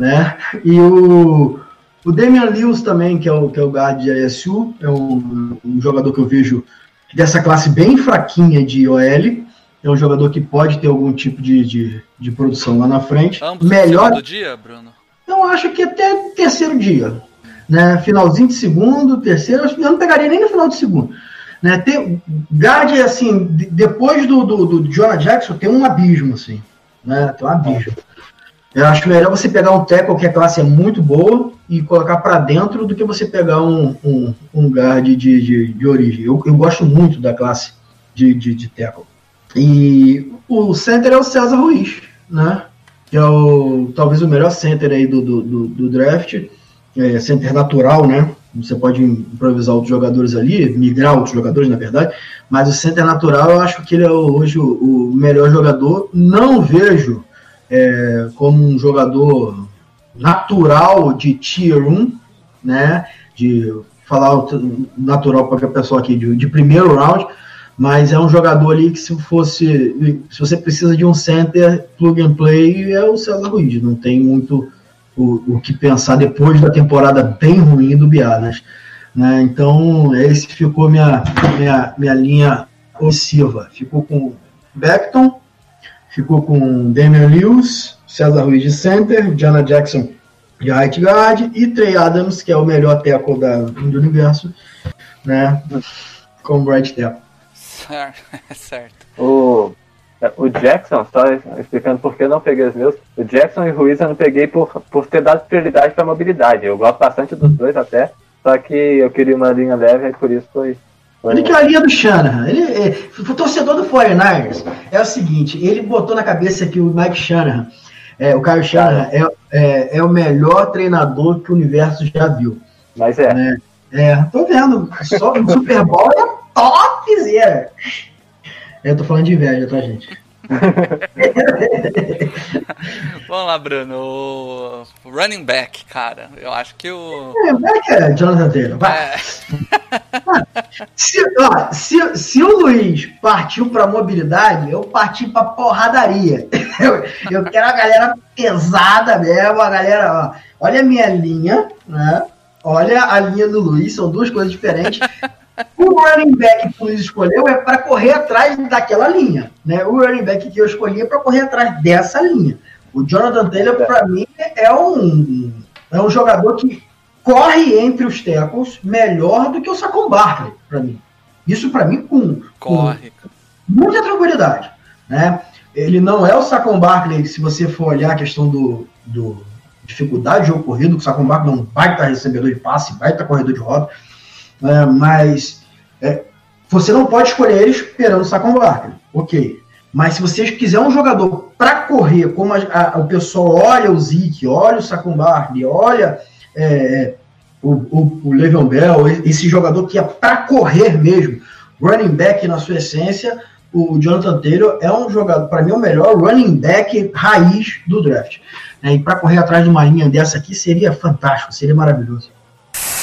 né? E o, o Damian Lewis também, que é o, que é o guard de ASU, é um, um jogador que eu vejo dessa classe bem fraquinha de OL. É um jogador que pode ter algum tipo de, de, de produção lá na frente. Ambos Melhor segundo dia, Bruno? eu acho que até terceiro dia. Né? Finalzinho de segundo, terceiro, eu não pegaria nem no final de segundo. Né? Tem, guard, assim, de- depois do, do, do Jonah Jackson, tem um abismo, assim. Né? Tem um abismo. Eu acho melhor você pegar um tackle que a classe é muito boa e colocar para dentro do que você pegar um, um, um guard de, de, de origem. Eu, eu gosto muito da classe de, de, de tackle. E o center é o César Ruiz, né? Que é o, talvez o melhor center aí do, do, do, do draft. É, center natural, né? Você pode improvisar outros jogadores ali, migrar outros jogadores, na verdade. Mas o center natural, eu acho que ele é hoje o, o melhor jogador. Não vejo é, como um jogador natural de tier 1, né? De falar o natural para a pessoa aqui de, de primeiro round, mas é um jogador ali que se fosse, se você precisa de um center plug and play é o César Ruiz, não tem muito o, o que pensar depois da temporada bem ruim do Biadas, né? Então esse ficou minha minha, minha linha ofensiva, ficou com Beckton, ficou com Damian Lewis, César Ruiz de center, Jana Jackson de right guard e Trey Adams, que é o melhor tackle da, do universo, né? Como right tackle. Certo. certo. O, o Jackson, só explicando por que eu não peguei os meus, o Jackson e o Ruiz eu não peguei por, por ter dado prioridade para mobilidade. Eu gosto bastante dos dois até, só que eu queria uma linha leve e por isso foi. Ele que é a linha do Shanahan. Ele, é, o torcedor do 49ers é o seguinte: ele botou na cabeça que o Mike Shanahan, é, o Kyle Shanahan, é, é, é o melhor treinador que o universo já viu. Mas é, né? É, tô vendo. Só o Super Bowl é topzera. Eu tô falando de inveja, tá, gente? Vamos lá, Bruno. O running back, cara. Eu acho que o. Vai que é Jonathan Taylor. É, Se, ó, se, se o Luiz partiu pra mobilidade, eu parti pra porradaria. Eu, eu quero a galera pesada mesmo, a galera. Ó, olha a minha linha, né? Olha a linha do Luiz, são duas coisas diferentes. O running back que o Luiz escolheu é para correr atrás daquela linha. Né? O running back que eu escolhi é para correr atrás dessa linha. O Jonathan Taylor, para mim, é um, é um jogador que corre entre os tackles melhor do que o Saquon Barkley, para mim. Isso para mim com, com corre. muita tranquilidade. Né? Ele não é o Saquon Barkley, se você for olhar a questão do, do dificuldade de jogo corrido, que o Saquon Barkley não vai estar recebedor de passe, vai estar corredor de roda, né? mas é, você não pode escolher ele esperando o Saquon Barkley, ok. Mas se você quiser um jogador para correr, como a, a, o pessoal olha o Zeke, olha o Saquon Barkley, olha é, o, o, o Le'Veon Bell, esse jogador que é para correr mesmo, running back na sua essência, o Jonathan Taylor é um jogador, para mim, é o melhor running back raiz do draft. né? E para correr atrás de uma linha dessa aqui seria fantástico, seria maravilhoso.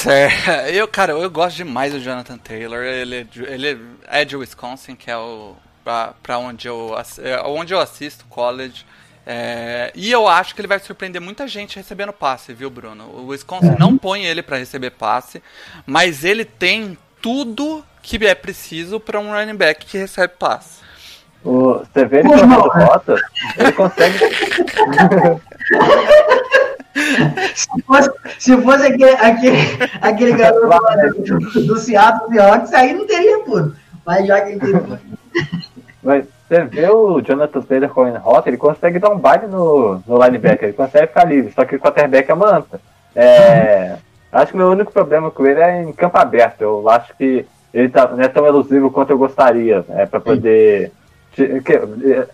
Certo. Eu, cara, eu gosto demais do Jonathan Taylor. Ele, é de- ele é de Wisconsin, que é o pra, pra onde eu é onde eu assisto college. É, e eu acho que ele vai surpreender muita gente recebendo passe, viu, Bruno? O Wisconsin não põe ele pra receber passe, mas ele tem tudo que é preciso pra um running back que recebe passe. O, você vê ele Pois correndo não, é. rota, ele consegue. Se fosse, se fosse aquele, aquele, aquele garoto lá do, do Seattle Seahawks, aí não teria tudo. Mas já que ele tem tudo. Mas você vê o Jonathan Taylor correndo rota, ele consegue dar um baile no, no linebacker, ele consegue ficar livre, só que o quarterback é manta. É, acho que o meu único problema com ele é em campo aberto. Eu acho que ele tá, não é tão elusivo quanto eu gostaria, é, para poder.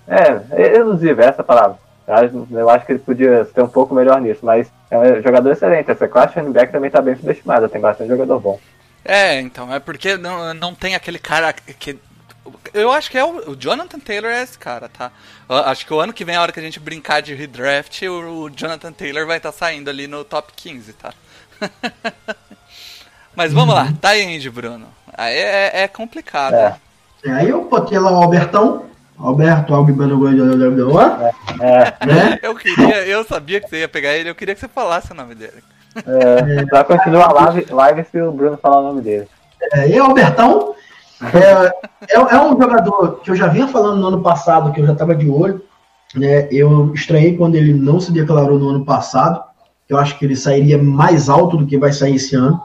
É, é elusivo, é essa palavra. Eu acho- que ele podia ser um pouco melhor nisso, mas é um jogador excelente. Essa classe de running back também tá bem subestimada, tem bastante jogador bom. É, então, é porque não, não tem aquele cara que. Eu acho que é o, o Jonathan Taylor é esse cara, tá? Eu acho que o ano que vem, a hora que a gente brincar de redraft, o, o Jonathan Taylor vai estar saindo ali no top 15, tá? Mas vamos lá, tá aí, Bruno. Aí é, é complicado. É. Aí eu botei lá o Albertão, Alberto Albibano É, né? Eu queria, eu sabia que você ia pegar ele, eu queria que você falasse o nome dele. é, só continua a live, live se o Bruno falar o nome dele. É, e Albertão é, é, é um jogador que eu já vinha falando no ano passado, que eu já estava de olho. Né? Eu estranhei quando ele não se declarou no ano passado. Eu acho que ele sairia mais alto do que vai sair esse ano.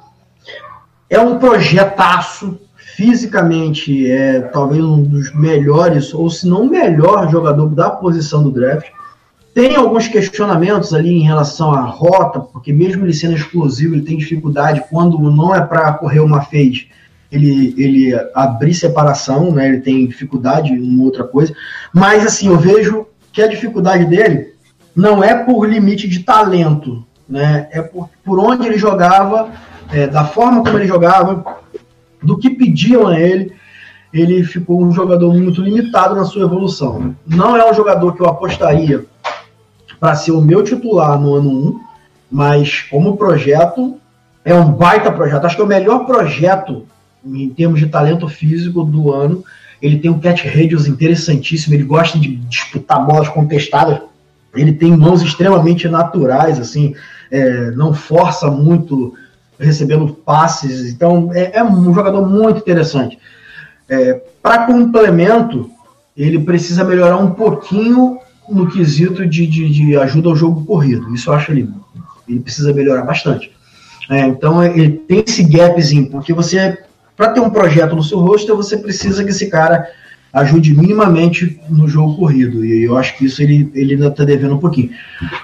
É um projetaço, fisicamente, é talvez um dos melhores, ou se não o melhor jogador da posição do draft. Tem alguns questionamentos ali em relação à rota, porque mesmo ele sendo explosivo, ele tem dificuldade quando não é para correr uma fade, ele, ele abrir separação, né? Ele tem dificuldade em outra coisa. Mas assim, eu vejo que a dificuldade dele não é por limite de talento, né? É por, por onde ele jogava, é, da forma como ele jogava, do que pediam a ele. Ele ficou um jogador muito limitado na sua evolução. Não é um jogador que eu apostaria para ser o meu titular no ano 1, mas como projeto, é um baita projeto. Acho que é o melhor projeto em termos de talento físico do ano. Ele tem um catch radius interessantíssimo, ele gosta de disputar bolas contestadas. Ele tem mãos extremamente naturais, assim, é, não força muito recebendo passes. Então, é, é um jogador muito interessante. É, Para complemento, ele precisa melhorar um pouquinho no quesito de, de, de ajuda ao jogo corrido. Isso eu acho ele, ele precisa melhorar bastante. É, então ele tem esse gapzinho, porque você, para ter um projeto no seu roster, você precisa que esse cara ajude minimamente no jogo corrido. E eu acho que isso ele, ele ainda está devendo um pouquinho.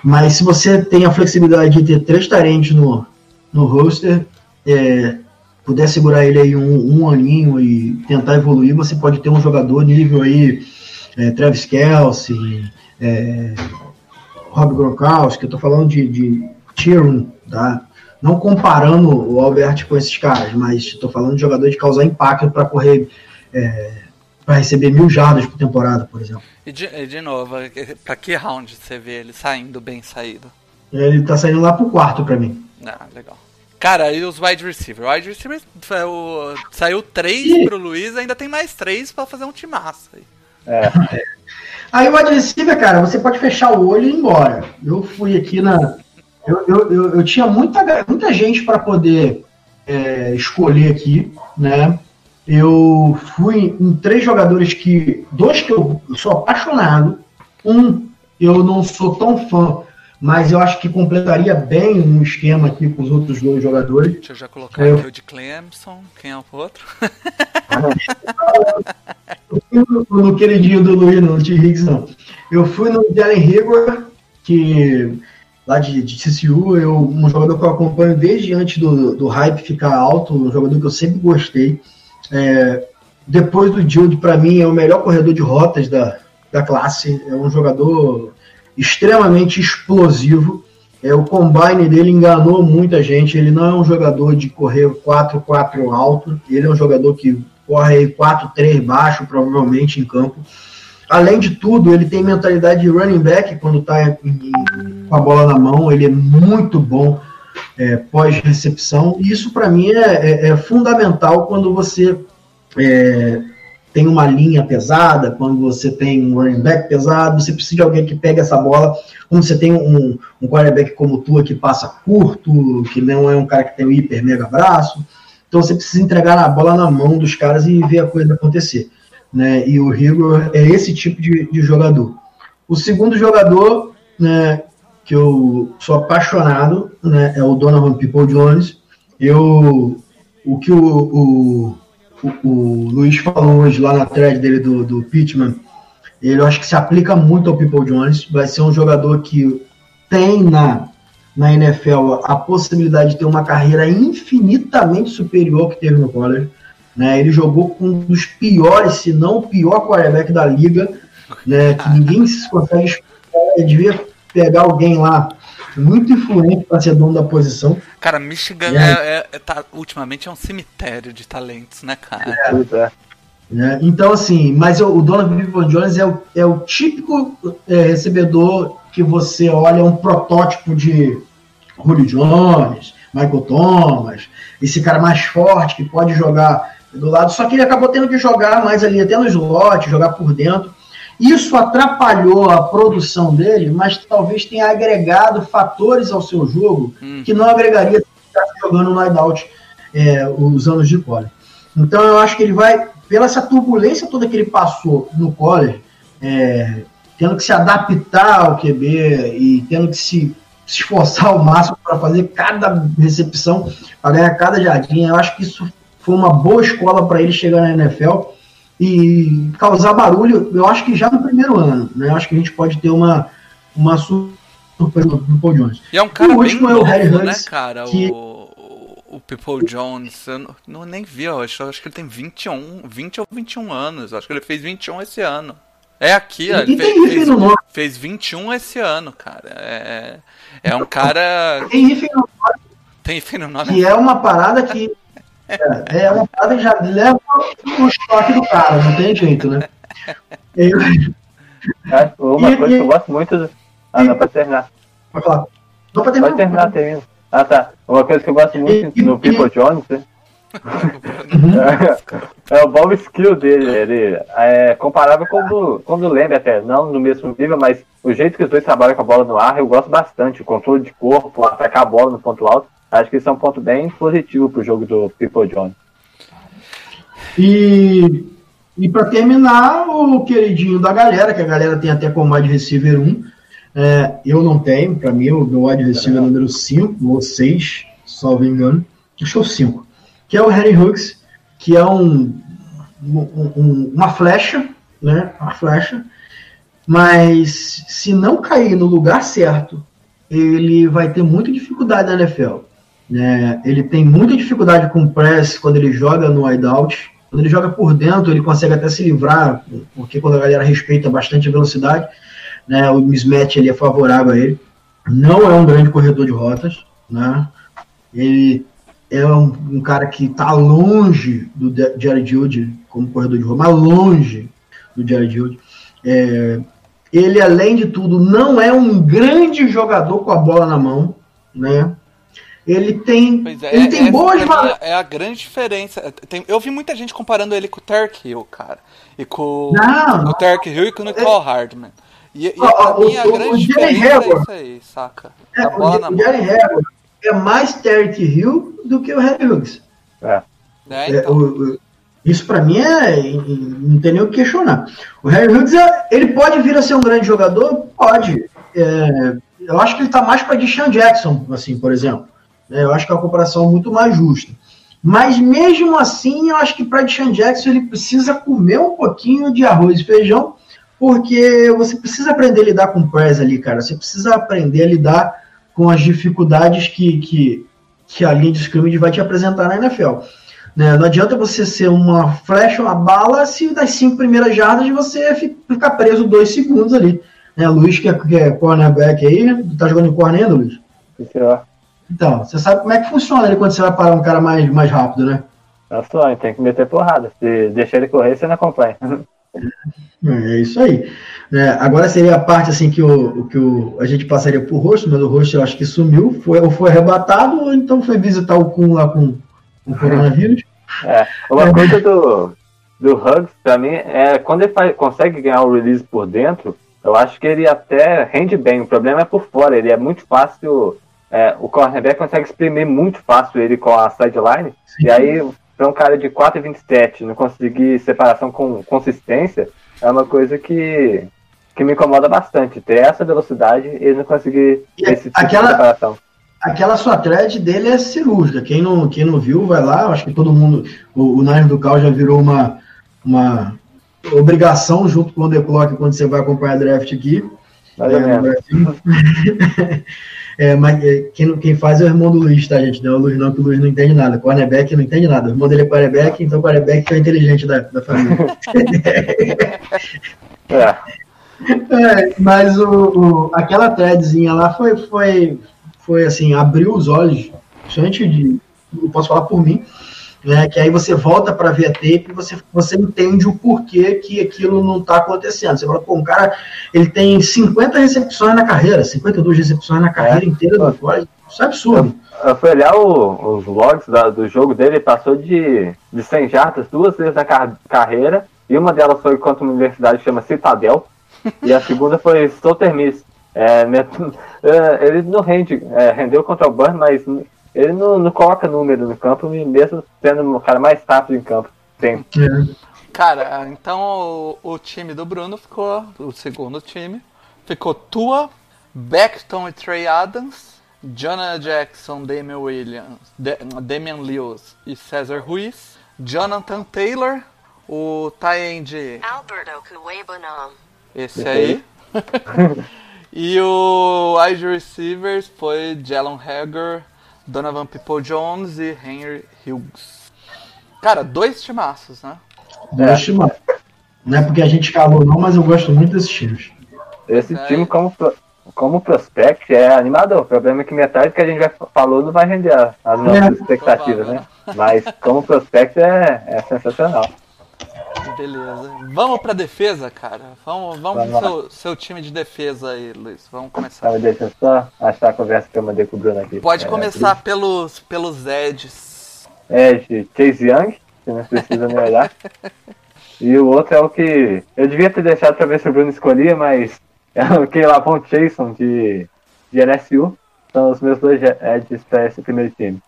Mas se você tem a flexibilidade de ter três tarentes no, no roster, é, puder segurar ele aí um, um aninho e tentar evoluir, você pode ter um jogador nível aí é, Travis Kelsey, é, Rob Gronkowski, eu tô falando de, de tier 1, tá? Não comparando o Albert com esses caras, mas estou falando de jogador de causar impacto para correr, é, para receber mil jardas por temporada, por exemplo. E de, de novo, pra que round você vê ele saindo bem saído? Ele tá saindo lá pro quarto para mim. Ah, legal. Cara, e os wide receiver? O wide receiver foi o- saiu três Ih. pro Luiz, ainda tem mais três pra fazer um timaço aí. É, Aí o wide receiver, cara, você pode fechar o olho e ir embora. Eu fui aqui na. Eu, eu, eu, eu tinha muita, muita gente para poder é, escolher aqui, né? Eu fui em três jogadores que. Dois que eu sou apaixonado. Um eu não sou tão fã, mas eu acho que completaria bem um esquema aqui com os outros dois jogadores. Deixa eu já colocar Eu- aqui o de Clemson. Quem é o outro? Eu fui no, no queridinho do Luiz, no T. Higgs, não. Eu fui no Jalen Hager, que lá de, de TCU, eu, um jogador que eu acompanho desde antes do, do hype ficar alto, um jogador que eu sempre gostei. É, depois do Jude, para mim, é o melhor corredor de rotas da, da classe. É um jogador extremamente explosivo. É, o combine dele enganou muita gente. Ele não é um jogador de correr 4-4 alto. Ele é um jogador que corre aí 4-3 baixo, provavelmente em campo. Além de tudo, ele tem mentalidade de running back quando está com a bola na mão, ele é muito bom é, pós-recepção. Isso, para mim, é, é- é fundamental quando você é, tem uma linha pesada, quando você tem um running back pesado, você precisa de alguém que pegue essa bola. Como você tem um, um quarterback como tu que passa curto, que não é um cara que tem um hiper mega braço. Então você precisa entregar a bola na mão dos caras e ver a coisa acontecer. Né? E o Rigor é esse tipo de, de jogador. O segundo jogador né, que eu sou apaixonado né, é o Donovan People Jones. Eu, o que o, o, o, o Luiz falou hoje lá na thread dele do, do Pittman, ele eu acho que se aplica muito ao People Jones. Vai ser um jogador que tem na, na NFL a possibilidade de ter uma carreira infinitamente superior ao que teve no college. Né? Ele jogou com um dos piores, se não o pior quarterback da liga, né? que ninguém se consegue. Ele devia pegar alguém lá muito influente para ser dono da posição. Cara, Michigan é, é- é- tá- ultimamente é um cemitério de talentos, né, cara? É. né? Então, assim, mas o, o Donovan People Jones é o, é o típico é, recebedor que você olha um protótipo de Julio Jones, Michael Thomas, esse cara mais forte que pode jogar do lado, só que ele acabou tendo que jogar mais ali, até no slot, jogar por dentro. Isso atrapalhou a produção dele, mas talvez tenha agregado fatores ao seu jogo que não agregaria jogando no hideout é, os anos de college. Então eu acho que ele vai, pela essa turbulência toda que ele passou no college, é, tendo que se adaptar ao QB e tendo que se, se esforçar ao máximo para fazer cada recepção, para ganhar cada jardim, eu acho que isso foi uma boa escola para ele chegar na NFL e causar barulho, eu acho que já no primeiro ano. Né? Eu acho que a gente pode ter uma, uma surpresa do Paul Jones. E é um cara o bem último é o novo, Harry né, Huggs, cara? que- O, o People Jones, eu não, não nem vi, eu acho, eu acho que ele tem 21, 20 ou 21 anos. Acho que ele fez 21 esse ano. É aqui, ó, ele tem fez, hífen fez, no nome. fez 21 esse ano, cara. É, é um cara. Tem hífen no Tem enfim no nome. que é uma parada que é, é uma parada que já leva o choque do cara, não tem jeito, né? Eu, É, Uma E- coisa e- que eu gosto muito. Ah, não, pode terminar. Pode falar. Não, pode Pode terminar, termina. Ah, tá. Uma coisa que eu gosto muito no People Jones né? É o ball skill dele. Ele é comparável com o do, com o do Lembre até. Não no mesmo nível, mas o jeito que os dois trabalham com a bola no ar, eu gosto bastante. O controle de corpo, atacar a bola no ponto alto. Acho que isso é um ponto bem positivo pro jogo do People Jones. E, e para terminar, o queridinho da galera, que a galera tem até como wide receiver 1. É, eu não tenho, para mim, o meu wide receiver número 5, ou 6, salvo engano. Acho que é o 5. Que é o Harry Hughes, que é um- um- uma flecha, né? Uma flecha. Mas se não cair no lugar certo, ele vai ter muita dificuldade na NFL. Né? ele tem muita dificuldade com press quando ele joga no wideout. Quando ele joga por dentro, ele consegue até se livrar, porque quando a galera respeita bastante a velocidade, né, o mismatch ele é favorável a ele. Não é um grande corredor de rotas, né? Ele é um, um cara que está longe do Jared Judy como corredor de rota, mas longe do Jared Judy. É, ele, além de tudo, não é um grande jogador com a bola na mão, né? Ele tem, é, ele tem essa boas valências. é a grande diferença. Tem- eu vi muita gente comparando ele com o Tark Hill, cara. E com Não, o Tark Hill e com o Nicole Hardman. E, e Ó, ó, pra mim a o- o grande Jalen diferença é isso aí, saca? É, a bola na o mão. Jerry Hayward é mais Terry Hill do que o Harry Hughes. É. né, É, então. o- o- isso pra mim é não tem nem o que questionar. O Harry Hughes é- ele pode vir a ser um grande jogador, pode. É, eu acho que ele tá mais para Deshaun Jackson, assim, por exemplo. É, eu acho que é uma comparação muito mais justa. Mas mesmo assim, eu acho que para Deshaun Jackson ele precisa comer um pouquinho de arroz e feijão, porque você precisa aprender a lidar com press ali, cara. Você precisa aprender a lidar com as dificuldades que, que, que a linha de scrimmage vai te apresentar na NFL. Né? Não adianta você ser uma flecha, uma bala, se das cinco primeiras jardas você fi- ficar preso dois segundos ali. Né? Luiz, que é, que é cornerback aí, né? tá jogando em corner ainda, Luiz? Isso, ó. Então, você sabe como é que funciona ali quando você vai parar um cara mais, mais rápido, né? É sonho, tem que meter porrada. Se deixar ele correr, você não acompanha. É isso aí. É, agora seria a parte assim que, o, que o, a gente passaria por rosto, mas o rosto eu acho que sumiu, foi, ou foi arrebatado, ou então foi visitar o Kun lá com com o coronavírus. É, uma coisa do, do Hugs, pra mim, é quando ele faz- consegue ganhar o release por dentro, eu acho que ele até rende bem. O problema é por fora, ele é muito fácil. É, o cornerback consegue exprimir muito fácil ele com a sideline. E aí, pra um cara de 4,27 não conseguir separação com consistência, é uma coisa que, que me incomoda bastante. Ter essa velocidade e ele não conseguir E esse tipo aquela- de separação. Aquela sua thread dele é cirúrgica. Quem não, quem não viu, vai lá. Acho que todo mundo. O, o Nine do Cal já virou uma, uma obrigação junto com o The Clock quando você vai acompanhar draft aqui. Mais ou É, no menos. É, mas é, quem, quem faz é o irmão do Luiz, tá, gente? Não é o Luiz, não, que o Luiz não entende nada. Cornerback não entende nada. O irmão dele é quarterback, então o quarterback é o inteligente da, da família. É. É, mas o, o- aquela threadzinha lá foi, foi, foi assim, abriu os olhos, principalmente de, eu posso falar por mim, né, que aí você volta para ver a tape e você, você entende o porquê que aquilo não está acontecendo. Você fala, pô, um cara, ele tem 50 recepções na carreira, 52 recepções na carreira inteira do college, isso é absurdo. Eu fui olhar o- os logs da- do jogo dele, ele passou de, de 100 jardas duas vezes na car- carreira, e uma delas foi contra uma universidade que chama Citadel, e a segunda foi Southern Miss. É, é, ele não rende, é, rendeu contra o Burn, mas ele não, não coloca número no campo, mesmo sendo o cara mais rápido em campo. Tem. Cara, então o, o time do Bruno ficou, o segundo time, ficou Tua, Beckton e Trey Adams, Jonah Jackson, Damian Williams, De- Damian Lewis e Cesar Ruiz, Jonathan Taylor, o Tyend, Alberto Cuebanam. esse Esse aí, e o wide receivers foi Jalen Hager, Donovan People Jones e Henry Hughes. Cara, dois timaços, né? Gosto demais. Não é porque a gente calou não, mas eu gosto muito desses times. Esse aí. time, como, como prospect, é animador. O problema é que metade que a gente já falou não vai render as nossas expectativas, né? Mas como prospect é, é sensacional. Beleza. Vamos pra defesa, cara. Vamos, vamos Vamos pro seu, seu time de defesa aí, Luiz. Vamos começar. Tá, deixa eu só achar a conversa que eu mandei com o Bruno aqui. Pode É, começar pelos, pelos Eds. Edge, Chase Young, que não precisa nem olhar. E o outro é o que eu devia ter deixado pra ver se o Bruno escolhia, mas é o que Lavon Chason de, de LSU. São os meus dois Edges pra esse primeiro time.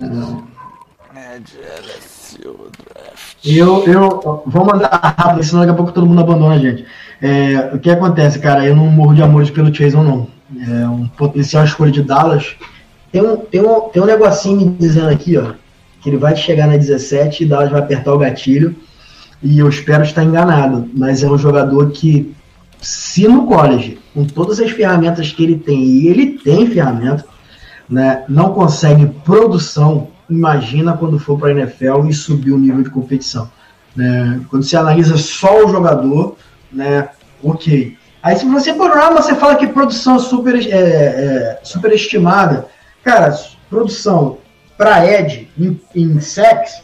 Ed, LSU, draft. Eu, eu vou mandar rápido, senão daqui a pouco todo mundo abandona a gente. É, o que acontece, cara? Eu não morro de amores pelo Jason, não. É um potencial escolha de Dallas. Tem um, tem, um, tem um negocinho me dizendo aqui, ó, que ele vai chegar na 17 e Dallas vai apertar o gatilho. E eu espero estar enganado, mas é um jogador que, se no college, com todas as ferramentas que ele tem, e ele tem ferramenta, né, não consegue produção, imagina quando for para a NFL e subir o nível de competição. né? Quando você analisa só o jogador, né, ok. Aí se você programa, você fala que produção super, é, é, superestimada. Cara, produção para Ed em, em sex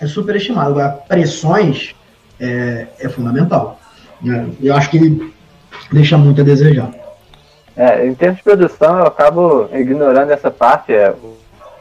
é superestimado. Agora, pressões é, é fundamental. né? Eu acho que ele deixa muito a desejar. É, em termos de produção, eu acabo ignorando essa parte. É,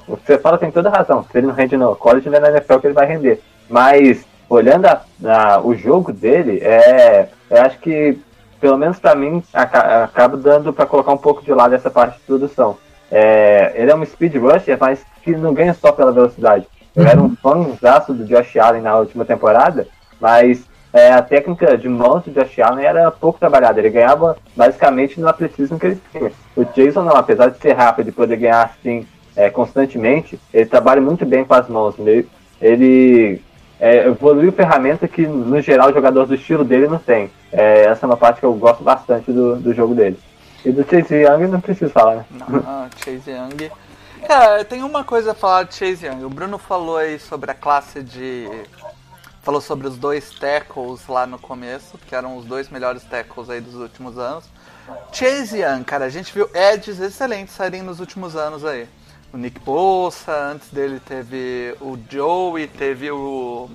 o que você fala tem toda razão. Se ele não rende no college, não é na NFL que ele vai render. Mas, olhando a- a- o jogo dele, é, eu acho que, pelo menos pra mim, aca- acaba dando pra colocar um pouco de lado essa parte de produção. É, ele é um speed rusher, mas que não ganha só pela velocidade. Eu era um fãzaço do Josh Allen na última temporada, mas é, a técnica de mãos do Josh Allen era pouco trabalhada. Ele ganhava basicamente no atletismo que ele tinha. O Jason não, apesar de ser rápido e poder ganhar assim é, constantemente, ele trabalha muito bem com as mãos. Ele, ele é, evoluiu ferramenta que, no geral, o jogador do estilo dele não tem. É, essa é uma parte que eu gosto bastante do, do jogo dele. E do Chase Young não preciso falar, né? Não, Chase Young. Cara, tem uma coisa a falar de Chase Young. O Bruno falou aí sobre a classe de. Falou sobre os dois tackles lá no começo, que eram os dois melhores tackles aí dos últimos anos. Chase Young, cara, a gente viu edges excelentes saírem nos últimos anos aí. O Nick Bosa, antes dele teve o Joey, teve o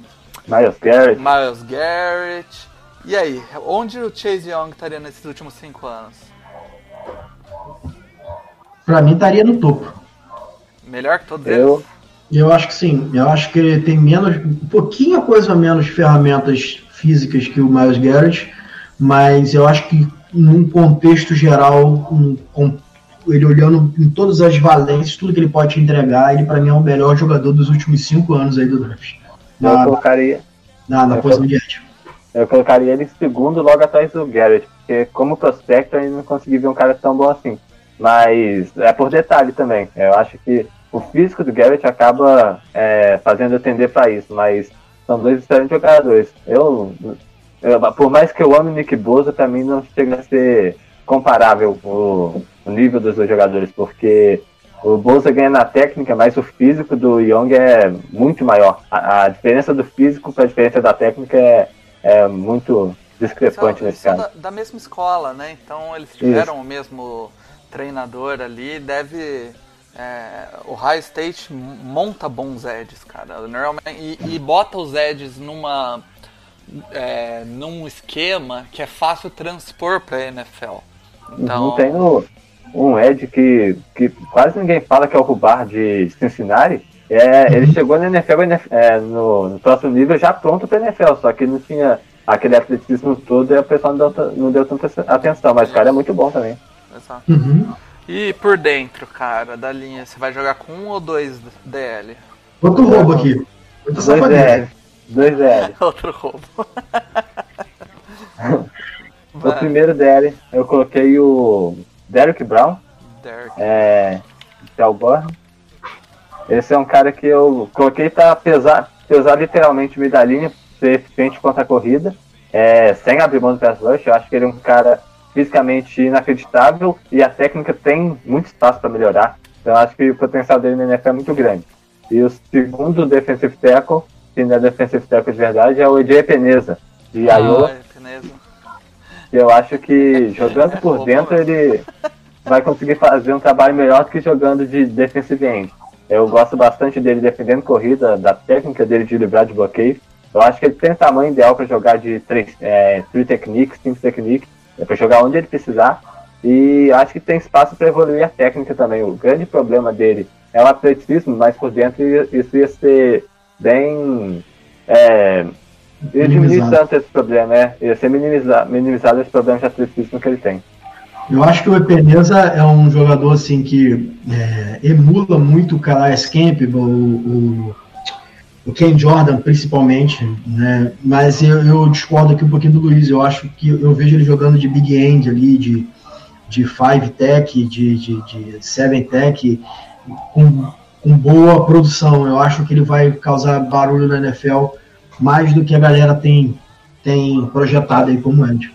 Miles Garrett. Miles Garrett. E aí, onde o Chase Young estaria nesses últimos cinco anos? Pra mim estaria no topo. Melhor que todos Eu, eles? Eu acho que sim. Eu acho que ele tem menos, um pouquinho coisa menos ferramentas físicas que o Miles Garrett, mas eu acho que num contexto geral, um- com ele olhando em todas as valências, tudo que ele pode te entregar, ele pra mim é o melhor jogador dos últimos cinco anos aí do draft. eu Na, colocaria, na, na eu posição de edge. eu colocaria ele em segundo logo atrás do Garrett, porque como prospecto eu ainda não consegui ver um cara tão bom assim. Mas é por detalhe também. Eu acho que o físico do Garrett acaba é, fazendo eu tender para isso, mas são dois excelentes jogadores. Eu, eu- por mais que eu ame o Nick Bosa, pra mim não chega a ser comparável o, o nível dos dois jogadores, porque o Bosa ganha na técnica, mas o físico do Young é muito maior. A, a diferença do físico para a diferença da técnica é, é muito discrepante São, nesse caso. da, da mesma escola, né? Então eles tiveram o mesmo treinador ali. Deve. é, o High State monta bons edges, cara. Normalmente, e, e bota os edges numa. é, num esquema que é fácil transpor pra NFL. Então, Não tem no- um Ed que, que quase ninguém fala que é o Rubar de Cincinnati. É, Ele chegou na NFL, é, no, no próximo nível já pronto para NFL, só que não tinha aquele atleticismo todo e o pessoal não deu, não deu tanta atenção, mas o cara é muito bom também. exato. Uhum. E por dentro, cara, da linha, você vai jogar com um ou dois DL? Outro roubo aqui. Outra Dois. DL. Dois DL. Outro roubo. O primeiro DL, eu coloquei o Derrick Brown, Derek. é. Esse é um cara que eu coloquei para pesar, pesar literalmente o meio da linha, ser eficiente contra a corrida, é, sem abrir mão do pass rush. Eu acho que ele é um cara fisicamente inacreditável e a técnica tem muito espaço para melhorar. Então eu acho que o potencial dele na NFL é muito grande. E o segundo defensive tackle, que não é defensive tackle de verdade, é o EJ Peneza, de Iowa. Ah, beleza. Eu acho que jogando por dentro ele vai conseguir fazer um trabalho melhor do que jogando de defensive end. Eu gosto bastante dele defendendo corrida, da técnica dele de livrar de bloqueio. Eu acho que ele tem o tamanho ideal para jogar de 3 é, three techniques, 5 techniques, é para jogar onde ele precisar. E acho que tem espaço para evoluir a técnica também. O grande problema dele é o atleticismo, mas por dentro isso ia ser bem. É, ia diminuir Minimizado. tanto esse problema, é. Ia ser minimizado, minimizado esse problema de atleticismo que ele tem. Eu acho que o Epeneza é um jogador assim que é, emula muito o Calais Campbell, o, o, o Ken Jordan principalmente, né? Mas eu, eu discordo aqui um pouquinho do Luiz. Eu acho que eu vejo ele jogando de big end ali, de, de five tech, de, de, de seven tech, com, com boa produção. Eu acho que ele vai causar barulho na NFL mais do que a galera tem, tem projetado aí como end.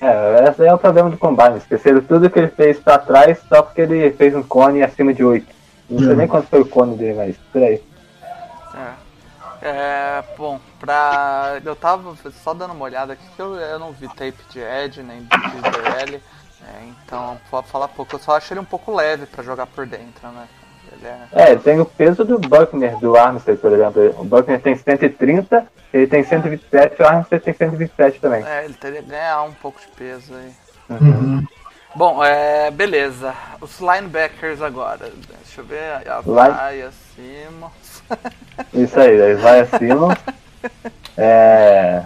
É, esse é o problema do Combine. Esqueceram tudo que ele fez pra trás só porque ele fez um cone acima de 8. Não sei Hum. nem quanto foi o cone dele, mas por aí. É. É, bom, pra. Eu tava só dando uma olhada aqui que eu, eu não vi tape de Edge nem de DL. É, então, pode falar pouco. Eu só acho ele um pouco leve pra jogar por dentro, né? É. É, ele tem o peso do Buckner, do Armstead, por exemplo. O Buckner tem 130, ele tem 127, o Armstead tem 127 também. É, ele teria que ganhar um pouco de peso aí. Uhum. Bom, é, beleza. Os linebackers agora. Deixa eu ver. A Vaia, Simmons. Isso aí, aí vai acima. É,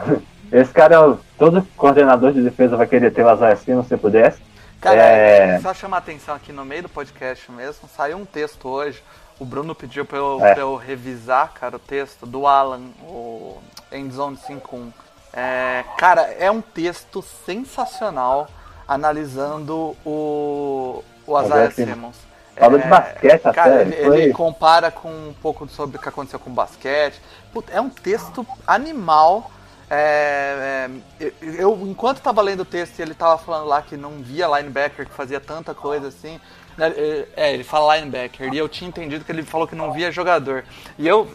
esse cara, é todo coordenador de defesa vai querer ter o Isaiah Simmons se pudesse. Cara, É. só chamar a atenção aqui no meio do podcast mesmo, saiu um texto hoje. O Bruno pediu pra eu, É. pra eu revisar, cara, o texto do Alan, o Endzone 5.1. É, cara, é um texto sensacional analisando o, o Isaiah Simmons. Simmons. Falou de basquete até, cara, ele ele compara com um pouco sobre o que aconteceu com o basquete. Puta, é um texto animal. É, é, eu, enquanto tava lendo o texto ele tava falando lá que não via linebacker que fazia tanta coisa assim, É, é, ele fala linebacker. E eu tinha entendido que ele falou que não via jogador. E eu,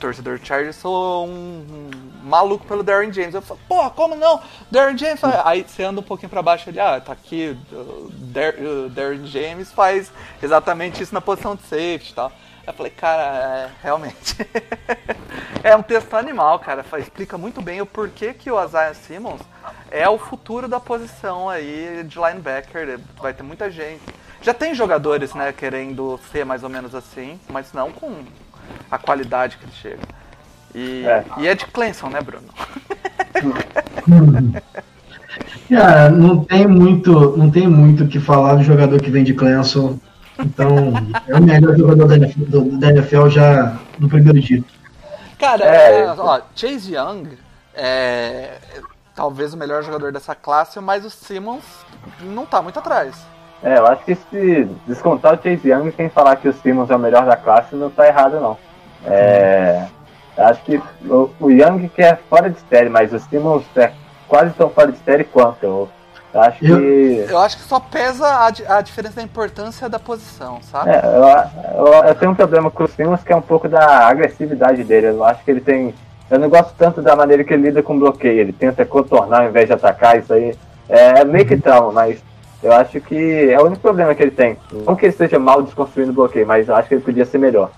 torcedor Chargers, sou um, maluco pelo Darren James. Eu falo, porra, como não? Darren James. faz-" Aí você anda um pouquinho pra baixo ali, ah, tá aqui. o Darren James faz exatamente isso na posição de safety e tal. Eu falei, cara, é, realmente. é um texto animal, cara. Explica muito bem o porquê que o Isaiah Simmons é o futuro da posição aí de linebacker. Vai ter muita gente. Já tem jogadores, né, querendo ser mais ou menos assim, mas não com a qualidade que ele chega. E É. e é de Clemson, né, Bruno? Cara, não tem muito, não tem muito o que falar do jogador que vem de Clemson. Então, é o melhor jogador da NFL, do- da NFL já no primeiro dia. Cara, É. é, ó, Chase Young é talvez o melhor jogador dessa classe, mas o Simmons não tá muito atrás. É, eu acho que se descontar o Chase Young, quem falar que o Simmons é o melhor da classe não tá errado, não. É, eu acho que o, o Young que é fora de série, mas o Simmons é quase tão fora de série quanto. Eu, acho Eu- que. Eu acho que só pesa a, a diferença da importância da posição, sabe? É, eu, eu, eu tenho um problema com o Simmons que é um pouco da agressividade dele. Eu acho que ele tem. Eu não gosto tanto da maneira que ele lida com bloqueio. Ele tenta contornar ao invés de atacar. Isso aí é meio que trauma, mas eu acho que é o único problema que ele tem. Não que ele esteja mal desconstruindo bloqueio, mas eu acho que ele podia ser melhor.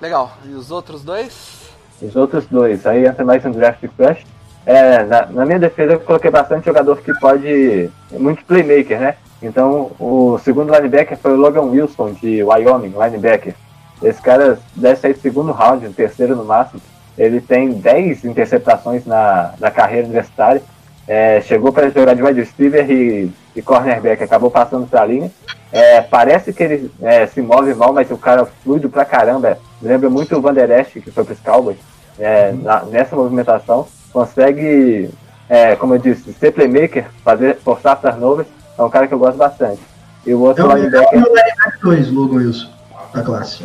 Legal. E os outros dois? Os outros dois, aí entra mais um draft crush. É, na, na minha defesa eu coloquei bastante jogador que pode. muito playmaker, né? Então o segundo linebacker foi o Logan Wilson de Wyoming, linebacker. Esse cara deve sair do segundo round, terceiro no máximo. Ele tem 10 interceptações na, na carreira universitária. É, chegou para jogar de wide receiver e, e cornerback, acabou passando para a linha. É, parece que ele é, se move mal, mas o cara é fluido pra caramba. Lembra muito o Van Der Esch, que foi pros Cowboys. É, na- nessa movimentação, consegue, é, como eu disse, ser playmaker, fazer, forçar turnovers. É um cara que eu gosto bastante. E o outro É o linebacker, linebacker 2, Logan Wilson, da classe.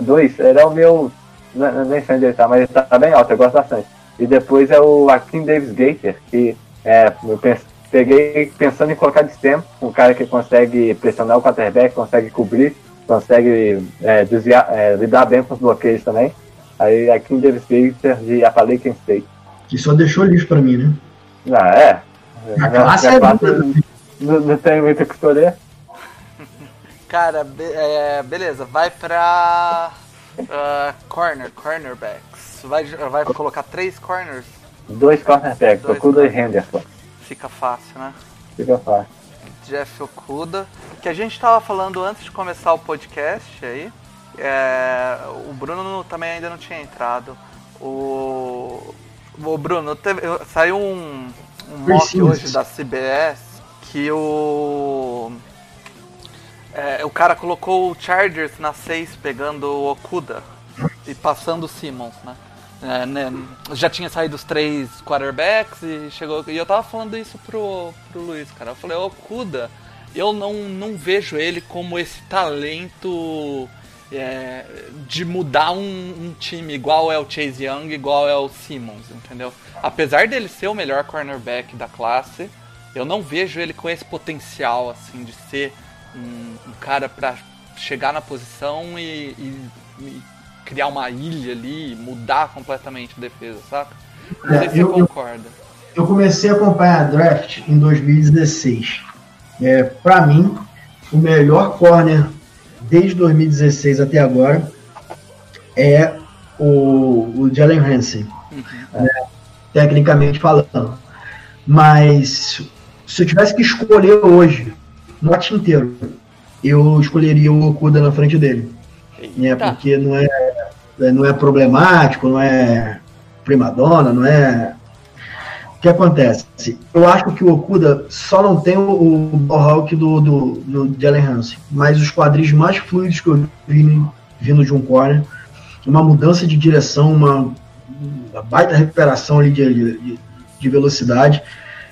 Dois, ele é o meu. não- não- Nem sei onde ele tá, mas ele tá bem alto, eu gosto bastante. E depois é o Akim Davis Gator, que é, eu pens- peguei pensando em colocar de tempo, um cara que consegue pressionar o quarterback, consegue cobrir, consegue é, desviar, é, lidar bem com os bloqueios também. Aí Akim Davis Gator de Appalachian State. Que só deixou lixo pra mim, né? Ah, é. A classe é boa. não, não tem muito o que escolher. Cara, be- é, beleza. Vai pra. ah, corner, cornerbacks. Vai, vai colocar três corners? Dois cornerbacks, Dois Okuda e cornerbacks. Henderson. Fica fácil, né? Fica fácil. Jeff Okuda, que a gente tava falando antes de começar o podcast aí. É, o Bruno também ainda não tinha entrado. O, o Bruno, teve- saiu um, um mock hoje da CBS que o. é, o cara colocou o Chargers na 6 pegando o Okuda e passando o Simmons, né? É, né, Já tinha saído os três quarterbacks e chegou. E eu tava falando isso pro, pro Luiz, cara. Eu falei, o Okuda, eu não, não vejo ele como esse talento é, de mudar um, um time igual é o Chase Young, igual é o Simmons, entendeu? Apesar dele ser o melhor cornerback da classe, eu não vejo ele com esse potencial, assim, de ser um, um cara pra chegar na posição e, e- e criar uma ilha ali, mudar completamente a defesa, saca? Não É, sei se eu- você eu- concorda. Eu comecei a acompanhar a draft em 2016. É, para mim, o melhor corner desde 2016 até agora é o, o Jalen Hansen, né, tecnicamente falando. Mas se eu tivesse que escolher hoje, no lote inteiro, eu escolheria o Okuda na frente dele. Né, porque não é, não é problemático, não é primadona, não é que acontece? Eu acho que o Okuda só não tem o, o Ballhawk do, do, do Jalen Hansen, mas os quadris mais fluidos que eu vi vindo de um corner, uma mudança de direção, uma, uma baita recuperação ali de, de, de velocidade.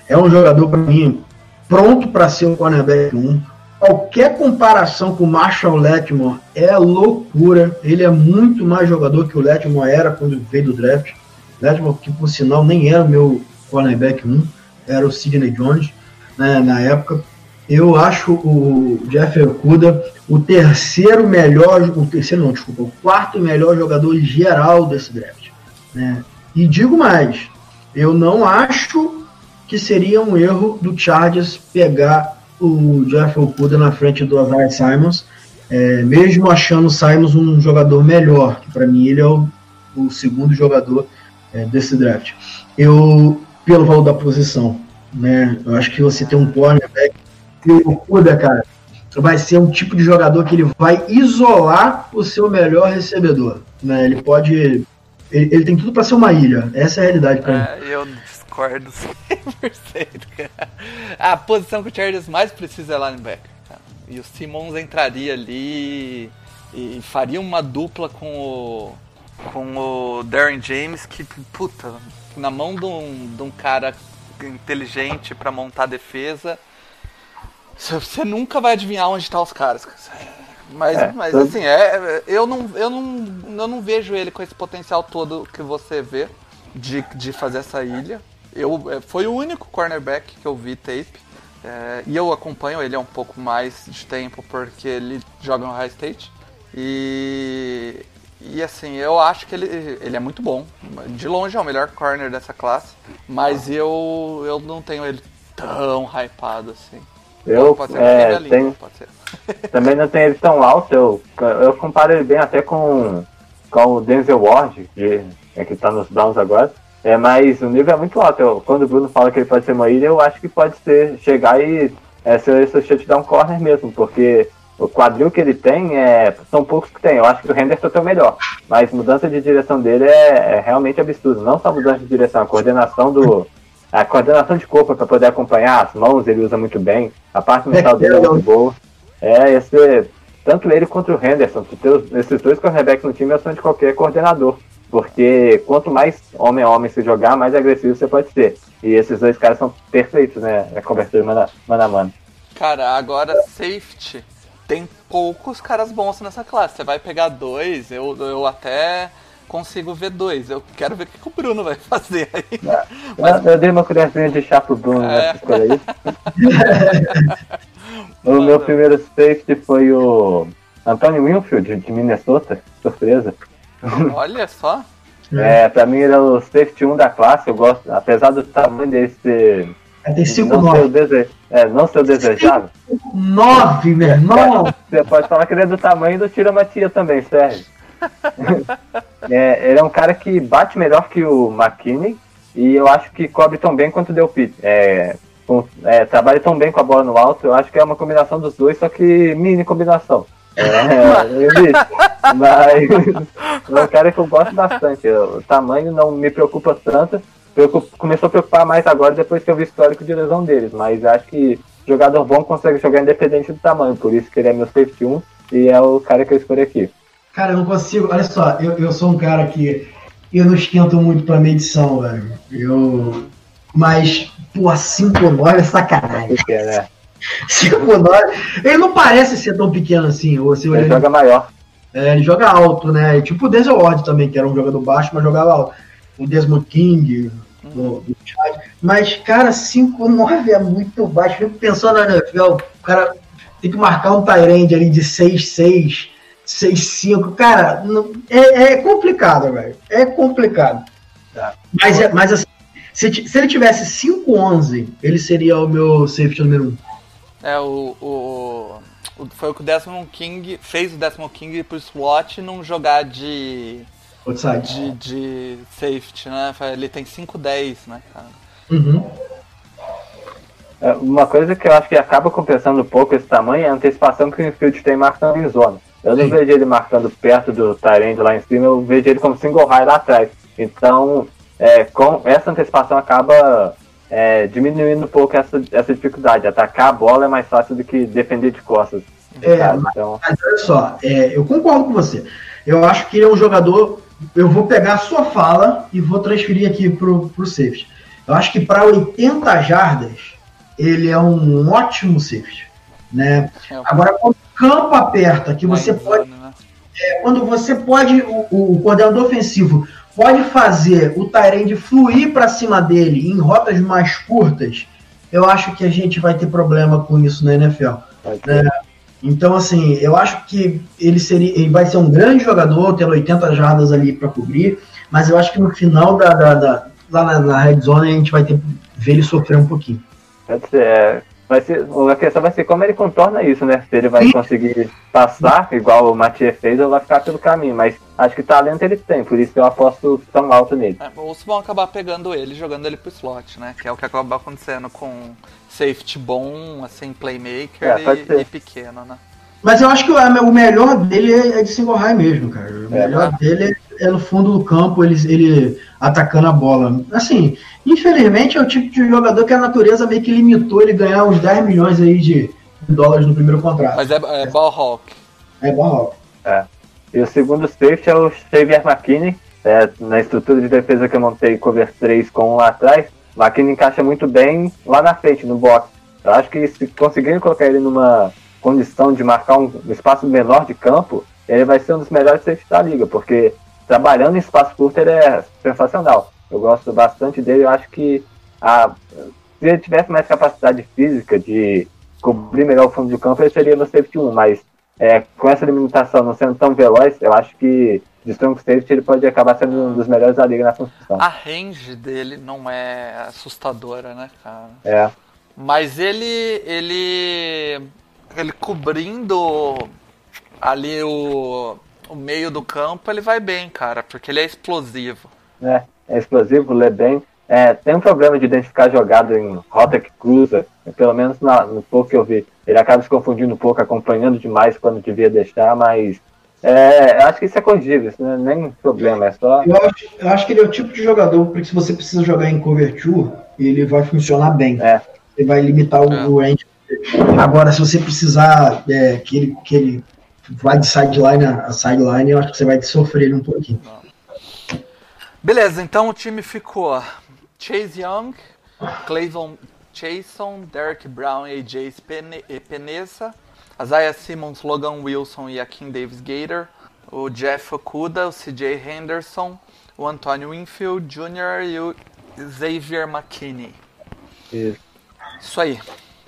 É um jogador, para mim, pronto para ser um cornerback 1. Qualquer comparação com o Marshall Letmore é loucura. Ele é muito mais jogador que o Letmore era quando veio do draft. Letmore, que por sinal nem era o meu cornerback 1, era o Sidney Jones né, na época. Eu acho o Jeff Okuda o terceiro melhor, o terceiro não, desculpa, o quarto melhor jogador geral desse draft. Né? E digo mais, eu não acho que seria um erro do Chargers pegar o Jeff Okuda na frente do Isaiah Simons, é, mesmo achando o Simons um jogador melhor, que para mim ele é o, o segundo jogador é, desse draft. Eu, pelo valor da posição, né? Eu acho que você tem um cornerback que o Okuda, cara, vai ser um tipo de jogador que ele vai isolar o seu melhor recebedor. Né? Ele pode. Ele, ele tem tudo para ser uma ilha. Essa é a realidade para mim. É, eu discordo 100%, cara. A posição que o Chargers mais precisa é linebacker. cara. E o Simmons entraria ali e faria uma dupla com o, com o Darren James que, puta, na mão de um, de um cara inteligente pra montar a defesa, você- nunca vai adivinhar onde tá os caras. Mas, É, mas assim, é, eu, não, eu, não, eu não vejo ele com esse potencial todo que você vê de, de fazer essa ilha. Eu, é, foi o único cornerback que eu vi tape. é, e eu acompanho ele há um pouco mais de tempo porque ele joga no High State. E, e assim, eu acho que ele, ele é muito bom. De longe é o melhor corner dessa classe. Mas eu, eu não tenho ele tão hypado assim. Eu pode ser é, língua, pode ser. também não tenho ele tão alto, eu, eu comparo ele bem até com, com o Denzel Ward, que, é, que tá nos Browns agora. É, mas o nível é muito alto. Eu, quando o Bruno fala que ele pode ser uma ilha, eu acho que pode ser chegar e é, ser esse shutdown corner mesmo, porque o quadril que ele tem é, são poucos que tem. Eu acho que o Henderson tem o melhor. Mas mudança de direção dele é, é realmente absurdo. Não só mudança de direção, a coordenação do. A coordenação de corpo para poder acompanhar as mãos, ele usa muito bem. A parte mental dele é muito boa. É, esse, tanto ele quanto o Henderson, que tem os- esses dois cornerbacks no time é são de qualquer coordenador. Porque quanto mais homem a homem se jogar, mais agressivo você pode ser. E esses dois caras são perfeitos, né? É a- mano a mano. Cara, agora safety tem poucos caras bons nessa classe. Você vai pegar dois, eu, eu até consigo ver dois. Eu quero ver o que, que o Bruno vai fazer aí. Eu, eu dei uma colherzinha de chá pro Bruno É. nessa escolha aí. o meu Manda. primeiro safety foi o Antônio Winfield, de Minnesota. Surpresa. Olha só. É, pra mim ele é o safety 1 da classe. Eu gosto, apesar do tamanho dele ser. Ter 5 não, ser o 9 dese... é, não ser o desejável. 9, meu irmão! Você pode falar que ele é do tamanho do Tira Matia também, Sérgio. É, ele é um cara que bate melhor que o McKinney e eu acho que cobre tão bem quanto o Del Pitt. É, com- é, trabalha tão bem com a bola no alto, eu acho que é uma combinação dos dois, só que mini combinação. É. Mas é um cara que eu gosto bastante. O tamanho não me preocupa tanto. Começou a preocupar mais agora depois que eu vi o histórico de lesão deles. Mas acho que jogador bom consegue jogar independente do tamanho. Por isso que ele é meu safety 1 e é o cara que eu escolhi aqui. Cara, eu não consigo. Olha só, eu, eu sou um cara que eu não esquento muito pra medição, velho. Eu. Mas, pô, 5-9 é sacanagem. Porque, né? 5-9. Ele não parece ser tão pequeno assim. Ou se Ele olhando- joga maior. É, ele joga alto, né? Tipo o Denzel Ward também, que era um jogador baixo, mas jogava alto. O Desmond King, o, o Chad. Mas, cara, 5-9 é muito baixo. Fico pensando na NFL, o cara tem que marcar um Tyrande ali de 6-6, 6-5. Cara, não- é, é complicado, velho. É complicado. Tá. Mas, é- mas assim, se, se ele tivesse 5-11, ele seria o meu safety número 1. É, o, o, o- Foi o que o Desmond King fez o Desmond King pro SWAT não jogar de. De, de safety, né? Ele tem 5-10, né, cara? Uhum. É, Uma coisa que eu acho que acaba compensando um pouco esse tamanho é a antecipação que o Infield tem marcando em zona. Eu não Sim. vejo ele marcando perto do Tyrande lá em cima, eu vejo ele como single high lá atrás. Então, é, com essa antecipação acaba é, diminuindo um pouco essa, essa dificuldade. Atacar a bola é mais fácil do que defender de costas. É? Então, Mas olha só, é, eu concordo com você. Eu acho que ele é um jogador. Eu vou pegar a sua fala e vou transferir aqui pro, pro safety. Eu acho que para 80 jardas, ele é um ótimo safety. Né? É, Agora, quando o campo aperta, que você mais pode. né? Quando você pode. O, o coordenador ofensivo pode fazer o Tyrande fluir para cima dele em rotas mais curtas. eu acho que a gente vai ter problema com isso na NFL. Ter. né? Então, assim, eu acho que ele seria, ele vai ser um grande jogador, tendo 80 jardas ali para cobrir, mas eu acho que no final da, da- da- lá na, na red zone a gente vai ter ver ele sofrer um pouquinho. Pode ser, é, vai ser, a questão vai ser como ele contorna isso, né? Se ele vai conseguir passar, igual o Mathieu fez, ou vai ficar pelo caminho. Mas acho que talento ele tem, por isso que eu aposto tão alto nele. É, ou se vão acabar pegando ele, jogando ele pro slot, né? Que é o que acaba acontecendo com safety bom, assim, playmaker É, e, e pequeno, né? Mas eu acho que o, melhor dele é, é de single high mesmo, cara. O melhor dele é no fundo do campo, ele, ele atacando a bola. Assim, infelizmente é o tipo de jogador que a natureza meio que limitou ele ganhar uns 10 milhões aí de dólares no primeiro contrato. Mas é, é ball hawk. É bom. E o segundo safety é o Xavier McKinney. É, na estrutura de defesa que eu montei cover 3 com um lá atrás, McKinney encaixa muito bem lá na frente, no box. Eu acho que se conseguirem colocar ele numa condição de marcar um espaço menor de campo, ele vai ser um dos melhores safeties da liga, porque trabalhando em espaço curto ele é sensacional. Eu gosto bastante dele, eu acho que a, se ele tivesse mais capacidade física de cobrir melhor o fundo do campo, ele seria no safety 1, mas é, com essa limitação não sendo tão veloz, eu acho que de strong safety ele pode acabar sendo um dos melhores da liga na construção. A range dele não é assustadora, né, cara? É, Mas ele. ele. Ele cobrindo ali o, o meio do campo, ele vai bem, cara, porque ele é explosivo. né? É explosivo, lê bem. É, tem um problema de identificar jogada em rota que cruza, pelo menos na- no pouco que eu vi. Ele acaba se confundindo um pouco, acompanhando demais quando devia deixar, mas é, eu acho que isso é corrigível, isso não é nem problema, é só. Eu acho, eu acho que ele é o tipo de jogador, porque se você precisa jogar em cover 2, ele vai funcionar bem. É. Ele vai limitar o, É. o range. Agora, se você precisar é, que, ele, que ele vai de sideline a a sideline, eu acho que você vai sofrer um pouquinho. Beleza, então o time ficou Chase Young, Clayton Chason, Derek Brown, AJ Pene- Peneza, Isaiah Simmons, Logan Wilson e Akin Davis Gator, o Jeff Okuda, o CJ Henderson, o Antonio Winfield Jr. e o Xavier McKinney. Isso. Isso aí.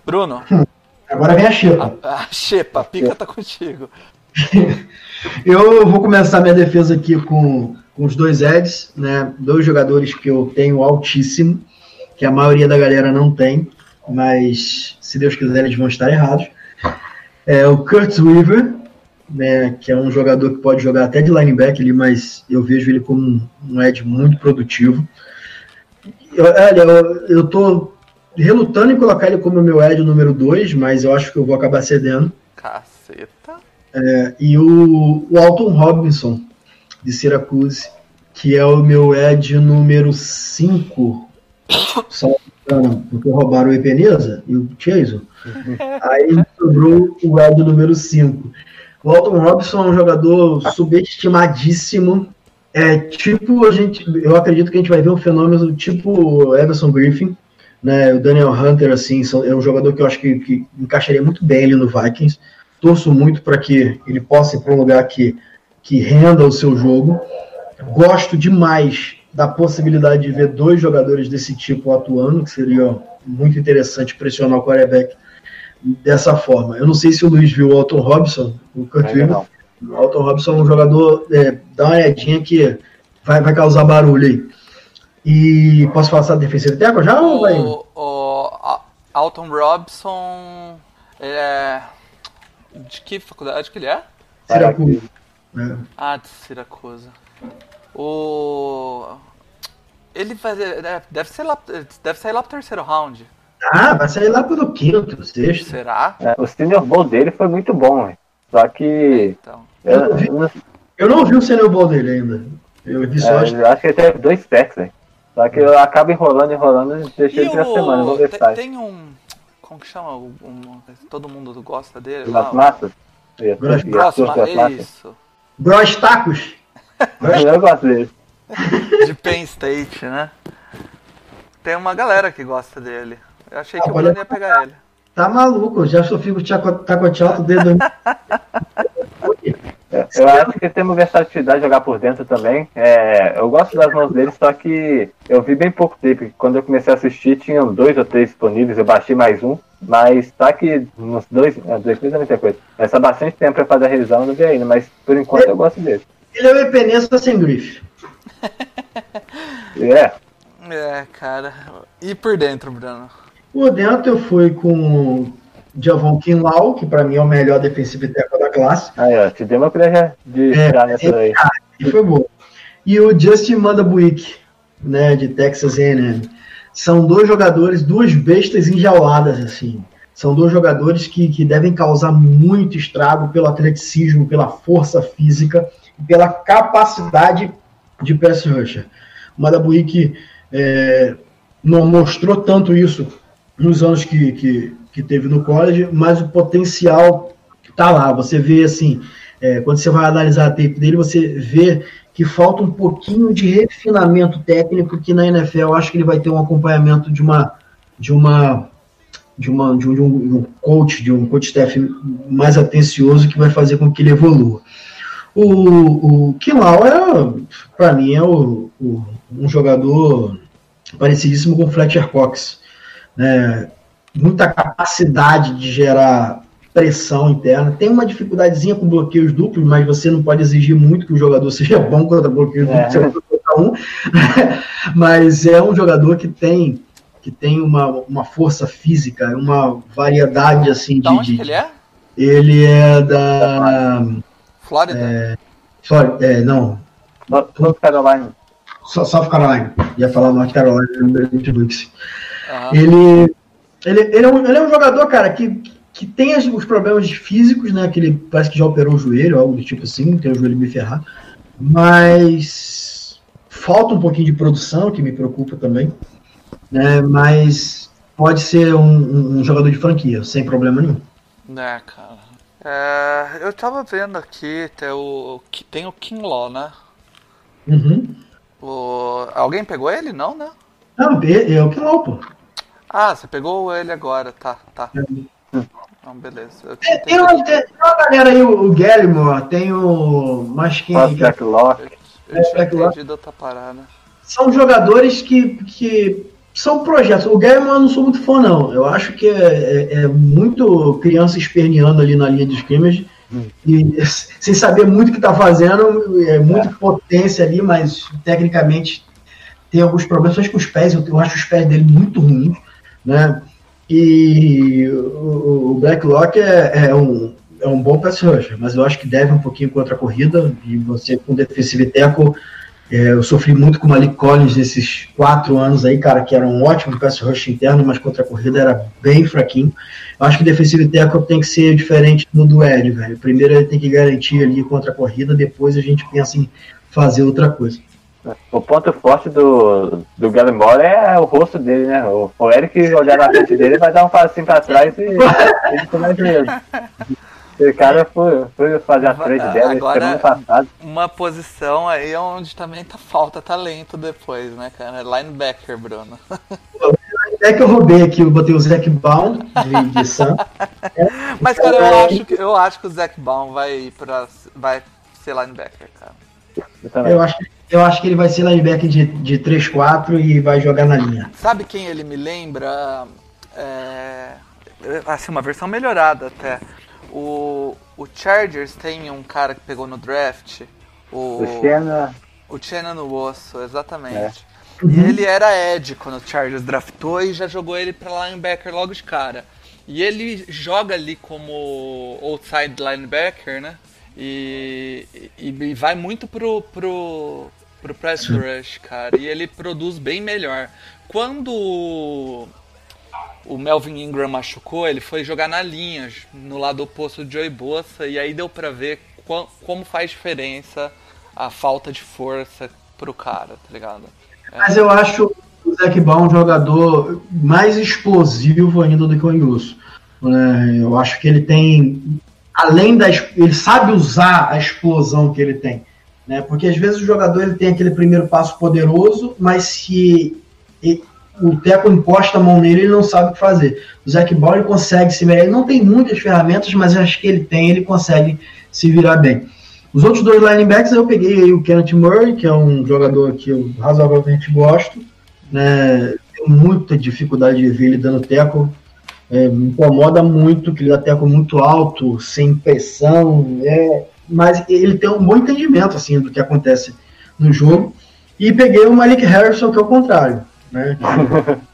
Bruno, Agora vem a Xepa. a Xepa, a pica tá contigo. Eu vou começar minha defesa aqui com, com os dois Eds, né? Dois jogadores que eu tenho altíssimo, que a maioria da galera não tem, mas se Deus quiser eles vão estar errados. É o Kurt Weaver, né? Que é um jogador que pode jogar até de linebacker ali, mas eu vejo ele como um, um Ed muito produtivo. Eu, olha, eu, eu tô relutando em colocar ele como meu Ed número 2, mas eu acho que eu vou acabar cedendo. Caceta. E o, o Alton Robinson, de Syracuse, que é o meu Ed número 5. Só porque roubaram o Epeneza e o Chason. Aí sobrou o Ed número 5. O Alton Robinson é um jogador subestimadíssimo. É tipo, a gente, eu acredito que a gente vai ver um fenômeno tipo Everson Griffin, né? O Daniel Hunter, assim, é um jogador que eu acho que, que encaixaria muito bem ali no Vikings torço muito para que ele possa ir para um lugar que, que renda o seu jogo. Gosto demais da possibilidade de ver dois jogadores desse tipo atuando, que seria muito interessante pressionar o quarterback dessa forma. Eu não sei se o Luiz viu o Alton Robson, o Kurt. O Alton Robson é um jogador, é, dá uma olhadinha que vai, vai causar barulho aí. E posso passar a defensiva tackle já ou vai? O, Alton Robson é. De que faculdade que ele é? Syracuse. É. Ah, de Siracusa. O. Ele vai. deve- Deve ser lá. Deve sair lá pro terceiro round. Ah, vai sair lá pelo quinto, sexto. Será? É, o Senior Bowl dele foi muito bom, velho. Só que. Então. Eu, eu não- Eu não vi o Senior Ball dele ainda. Eu vi só é, acho que ele teve dois packs, velho. Só que eu acabo enrolando, enrolando e deixei ele pra semana, vamos ver o. se Tem, sai. tem um. Como que chama? Um, um- todo mundo gosta dele? lá, Nas massas? Isso, Gross- isso, Gross. Bros Tacos. Eu gosto dele. De Penn State, né? Tem uma galera que gosta dele. Eu achei que Ah, o pode- Bruno ia pegar ele. Tá maluco, eu já sofri com o taco- tacote alto desde. Eu acho que ele tem uma versatilidade de jogar por dentro também. É, eu gosto das mãos dele, só que eu vi bem pouco tempo. porque Quando eu comecei a assistir, tinham dois ou três disponíveis, eu baixei mais um. Mas tá que uns dois, é, dois meses é muita coisa. Essa bastante tempo pra fazer a revisão, eu não vi ainda, mas por enquanto eu gosto dele. Ele é o Epenesa sem grife. É, É, cara. E por dentro, Bruno? Por dentro eu fui com Javon Kinlaw, que pra mim é o melhor defensivo tackle da classe. aí ó, te dei uma colher de É, tirar nessa daí. E foi bom. E o Justin Mandabuik, né, de Texas A&M. São dois jogadores, duas bestas enjauladas, assim. São dois jogadores que, que devem causar muito estrago pelo atleticismo, pela força física e pela capacidade de pass rusher. O é, não mostrou tanto isso nos anos que, que, que teve no college, mas o potencial tá lá. Você vê assim, é, quando você vai analisar a tape dele, você vê que falta um pouquinho de refinamento técnico que na NFL eu acho que ele vai ter um acompanhamento de uma de uma de, uma, de, um, de um- coach, de um coach staff mais atencioso que vai fazer com que ele evolua. O, o Kilau é, para mim, é o, o- um jogador parecidíssimo com o Fletcher Cox. né? Muita capacidade de gerar pressão interna. Tem uma dificuldadezinha com bloqueios duplos, mas você não pode exigir muito que o jogador seja bom contra bloqueios É. duplos, você vai colocar um. mas é um jogador que tem que tem uma, uma força física, uma variedade assim Da de, onde de- ele é? ele é da Flórida? Flor- é, não, North Carolina. Só- South Carolina. Ia falar North Carolina. Ele, ele, ele, é um, ele é um jogador, cara, que, que tem os problemas físicos, né? Que ele parece que já operou o joelho, algo do tipo assim, tem o joelho bem ferrado. Mas falta um pouquinho de produção, que me preocupa também. Né, mas pode ser um, um- jogador de franquia, sem problema nenhum. É, cara. É, eu tava vendo aqui, tem o, que tem o Kinlaw, né? Uhum. O, alguém pegou ele? Não, né? Não, é é o que não, pô. Ah, você pegou ele agora, tá, tá. Não, beleza. Eu Tem, tem uma, tem uma galera aí, o, o Gallimore, tem o. Mas quem aí, cara? Backlock. eu tinha é entendido outra parada. são jogadores que, que são projetos. O Guerra eu não sou muito fã, não. Eu acho que é, é- é muito criança esperneando ali na linha de scrimmage. E sem saber muito o que está fazendo, é muita potência ali, mas tecnicamente tem alguns problemas, só com os pés, eu, eu acho os pés dele muito ruins, né? E o, Blacklock é, é um, é um bom pass rusher, mas eu acho que deve um pouquinho contra a corrida, e você com defensive tackle é, eu sofri muito com o Malik Collins nesses quatro anos aí, cara, que era um ótimo pass rush interno, mas contra a corrida era bem fraquinho. Eu acho que defensive tackle tem que ser diferente do Ed, velho. Primeiro ele tem que garantir ali contra a corrida, depois a gente pensa em fazer outra coisa. O ponto forte do, do Gallimore é o rosto dele, né? O, o Eric olhar na frente dele vai dar um passinho pra trás e ele começa mesmo. Esse cara foi, foi fazer a trade dela Agora- passada. Uma posição aí onde também tá, falta talento depois, né, cara? Linebacker, Bruno. É que eu roubei aqui, eu botei o Zac Baum de, de Sam. Mas, cara, eu acho que, eu acho que o Zac Baum vai ir pra. vai ser linebacker, cara. Eu também. Eu acho, eu acho que ele vai ser linebacker de, de 3-4 e vai jogar na linha. Sabe quem ele me lembra? É, assim, uma versão melhorada até. O, o Chargers tem um cara que pegou no draft. O, O Xena, o Chena no osso, exatamente. E ele era Ed quando o Chargers draftou e já jogou ele pra linebacker logo de cara. E ele joga ali como outside linebacker, né? E, e, e vai muito pro, pro, pro press rush, cara. E ele produz bem melhor. Quando o- Melvin Ingram machucou, ele foi jogar na linha, no lado oposto do Joey Bosa, e aí deu pra ver qua- como faz diferença a falta de força pro cara, tá ligado? Mas eu acho o Zac Baum um jogador mais explosivo ainda do que o Ingusso. né? Eu acho que ele tem, além da. Ele sabe usar a explosão que ele tem. Né? Porque às vezes o jogador ele tem aquele primeiro passo poderoso, mas se e- o Teco encosta a mão nele, ele não sabe o que fazer. O Zac ele consegue se virar. Ele não tem muitas ferramentas, mas acho que ele tem, ele consegue se virar bem. Os outros dois linebacks eu peguei aí o Kenneth Murray, que é um jogador que eu razoavelmente gosto, né? Tenho muita dificuldade de ver ele dando teco. É, me incomoda muito que ele dá teco muito alto, sem pressão, é, mas ele tem um bom entendimento assim do que acontece no jogo. E peguei o Malik Harrison, que é o contrário. Né?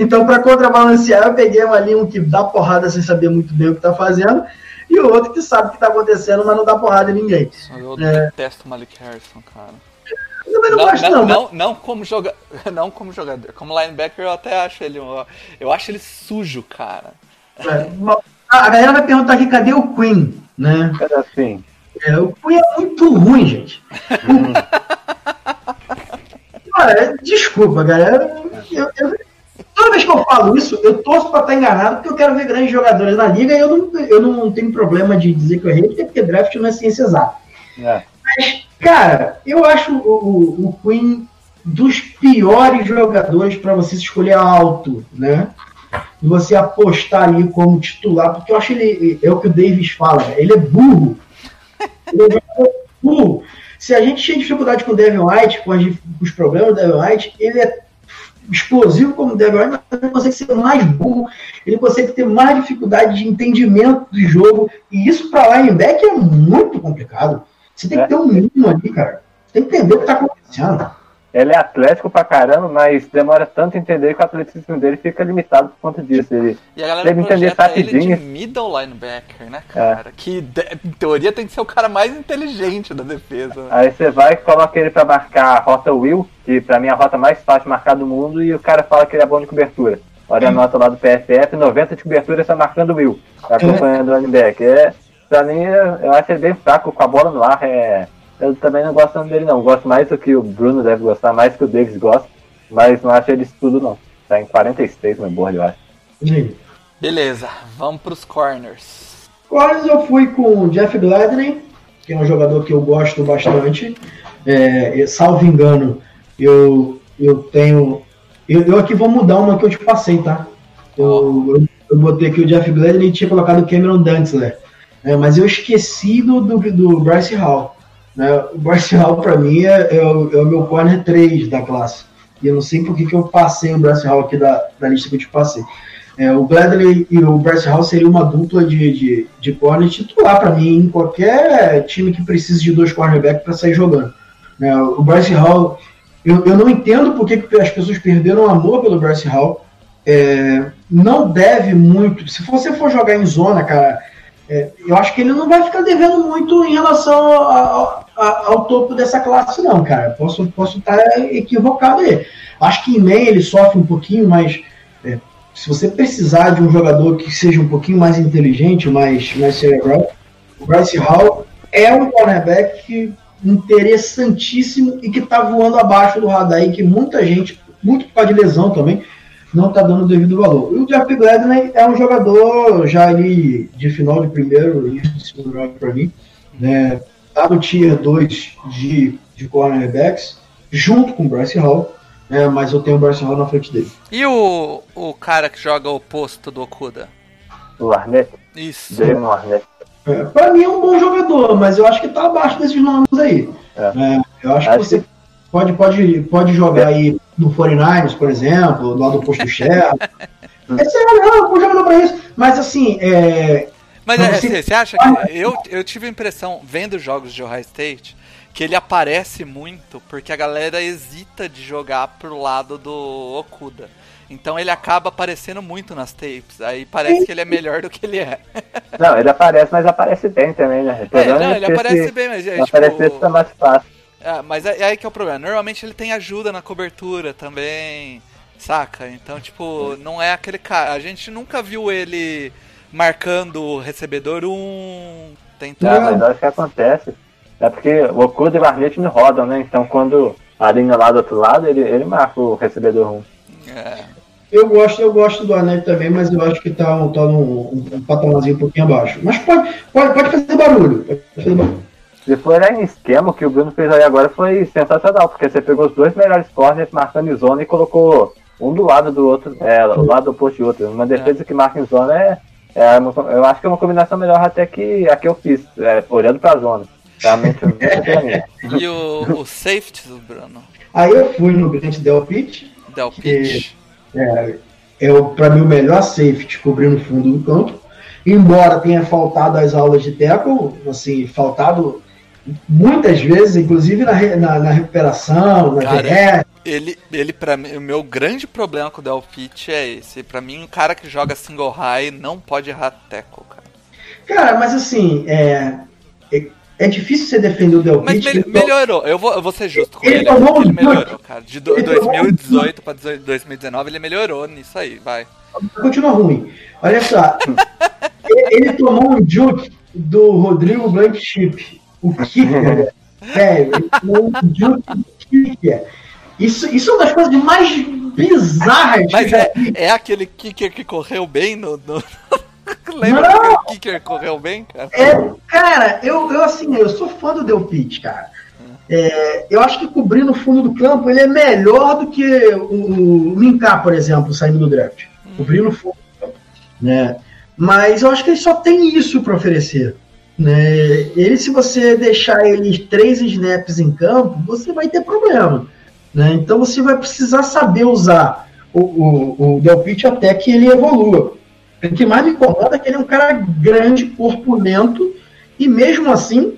então, para contrabalancear, eu peguei ali um que dá porrada sem saber muito bem o que está fazendo, e o outro que sabe o que está acontecendo, mas não dá porrada em ninguém. Eu É. detesto o Malik Harrison, cara. Eu também não, Não, gosto, não, não. não, não como joga... não como jogador. Como linebacker eu até acho ele. Eu acho ele sujo, cara. mas, é, uma- a galera vai perguntar aqui, cadê o Queen? Né? Cara, assim, É, o Queen é muito ruim, gente. Cara, desculpa, galera. Eu- eu- toda vez que eu falo isso, eu torço pra estar enganado, porque eu quero ver grandes jogadores na liga e eu não, eu não tenho problema de dizer que eu errei, porque- draft não é ciência exata. é. Cara, eu acho o, o, o Queen dos piores jogadores para você escolher alto, né? E você apostar ali como titular, porque eu acho ele, é o que o Davis fala, ele é burro. Ele é burro. Se a gente tinha dificuldade com o Devin White, com, os problemas do Devin White, ele é explosivo como o Devin White, mas ele consegue ser mais burro, ele consegue ter mais dificuldade de entendimento do jogo, e isso para linebacker é muito complicado. Você tem que É. ter um mínimo ali, cara. Você tem que entender o que tá acontecendo. Ele é atlético pra caramba, mas demora tanto a entender que o atleticismo dele fica limitado por conta disso. Ele, E a galera Deve entender projeta ele de rapidinho. middle linebacker, né, cara? Que de- em teoria tem que ser o cara mais inteligente da defesa. né? aí você vai e coloca ele pra marcar a rota Will, que pra mim é a rota mais fácil de marcar do mundo, e o cara fala que ele é bom de cobertura. Olha a nota lá do PFF, 90 de cobertura está marcando o Will, tá acompanhando o linebacker. É, pra mim, eu acho ele bem fraco com a bola no ar. É, eu também não gosto dele, não. Gosto mais do que o Bruno deve gostar, mais que o Davis gosta, mas não acho ele isso tudo, não. Tá em 46 no board, eu acho. Beleza, vamos pros corners. Corners eu fui com o Jeff Gladney, que é um jogador que eu gosto bastante. É, salvo engano, eu, eu tenho. Eu, eu aqui vou mudar uma que eu te passei, tá? Eu, eu, eu botei aqui o Jeff Gladney e tinha colocado o Cameron Dantzler. né? mas eu esqueci do, do, do Bryce Hall. Né? O Bryce pra mim, é, é o, é o meu corner 3 da classe. E eu não sei por que, que eu passei o Bryce Hall aqui da, da lista que eu te passei. É, o Gladley e o Bryce Hall seria uma dupla de, de, de corner titular para mim em qualquer time que precise de dois cornerbacks para sair jogando. né? o Bryce Hall, eu, eu não entendo por que que as pessoas perderam amor pelo Bryce Hall. É, não deve muito. Se você for jogar em zona, cara, é, eu acho que ele não vai ficar devendo muito em relação ao, ao- ao topo dessa classe, não, cara. Posso, posso estar equivocado aí. Acho que em meio ele sofre um pouquinho, mas é, se você precisar de um jogador que seja um pouquinho mais inteligente, mais, mais cerebral, o Bryce Hall é um cornerback interessantíssimo e que está voando abaixo do radar e que muita gente, muito por causa de lesão também, não está dando o devido valor. E o Jeff Gladney é um jogador já ali de final de primeiro de segundo round para mim, né? Tá no tier 2 de, de cornerbacks, junto com o Bryce Hall, né? mas eu tenho o Bryce Hall na frente dele. E o, o cara que joga o oposto do Okuda? O Arnett, Isso. Damon Arnett. É, para mim é um bom jogador, mas eu acho que tá abaixo desses nomes aí. É. É, eu acho, Acho que você pode, pode, pode jogar aí no 49ers, por exemplo, do lado oposto do Shell. Esse é um bom jogador pra isso. Mas assim, é, Mas é, você- você acha que. Eu, eu tive a impressão, vendo jogos de Ohio State, que ele aparece muito porque a galera hesita de jogar pro lado do Okuda. Então ele acaba aparecendo muito nas tapes. Aí parece que ele é melhor do que ele é. Não, ele aparece, mas aparece bem também, né? É, não, ele aparece bem, mas é, Aparecer tipo, tá mais fácil. é, mas é, é aí que é o problema. Normalmente ele tem ajuda na cobertura também, saca? Então, tipo, não é aquele cara. A gente nunca viu ele marcando o recebedor um. Tentando. Não, mas acho que acontece. É porque o Okuda e o Arnett não rodam, né? Então quando a linha lá do outro lado, ele, ele marca o recebedor ruim. É. eu gosto, eu gosto do Arnett também, mas eu acho que tá, um- tá num um, um patamarzinho um pouquinho abaixo. Mas pode, pode, pode fazer barulho. Pode fazer barulho. Se for em esquema, o que o Bruno fez aí agora foi sensacional, porque você pegou os dois melhores corners marcando em zona e colocou um do lado do outro, é, o lado oposto de outro. Uma defesa que marca em zona é, É uma- eu acho que é uma combinação melhor até que a que eu fiz, é, olhando pra zona. Realmente, eu mim. E o, o safety do Bruno? Aí eu fui no Grant Delpit, Del Pitch. é, é o, pra mim o melhor safety cobrindo o fundo do campo. Embora tenha faltado as aulas de tackle, assim, faltado muitas vezes, inclusive na, na, na recuperação, na Cara. Ele, ele para mim, o meu grande problema com o Del é esse. Pra mim, um cara que joga single high não pode errar tackle, cara. Cara, mas assim, é, é, é difícil você defender o Del Mas Pitt. me- melhorou, eu vou, eu vou ser justo com Ele ele. tomou ele melhorou, cara. De do- Ele tomou um 2018 pra 2019, ele melhorou nisso aí, vai. Continua ruim. Olha só. ele, ele tomou um juke do Rodrigo Blankenship. O kicker. Velho, ele tomou um juke do kicker. Isso, isso é uma das coisas mais bizarras Mas é, é aquele kicker que correu bem no. no... Lembra Não! que aquele kicker correu bem, cara? É, cara, eu, eu assim, eu sou fã do Del Pitt, cara. É, eu acho que cobrir no fundo do campo ele é melhor do que o, o Linkar, por exemplo, saindo do draft. Cobrir no fundo do campo. Né? Mas eu acho que ele só tem isso para oferecer. Né? Ele, se você deixar ele três snaps em campo, você vai ter problema. Né? Então você vai precisar saber usar o, o, o Del Pitt até que ele evolua. O que mais me incomoda é que ele é um cara grande, corpulento, e mesmo assim,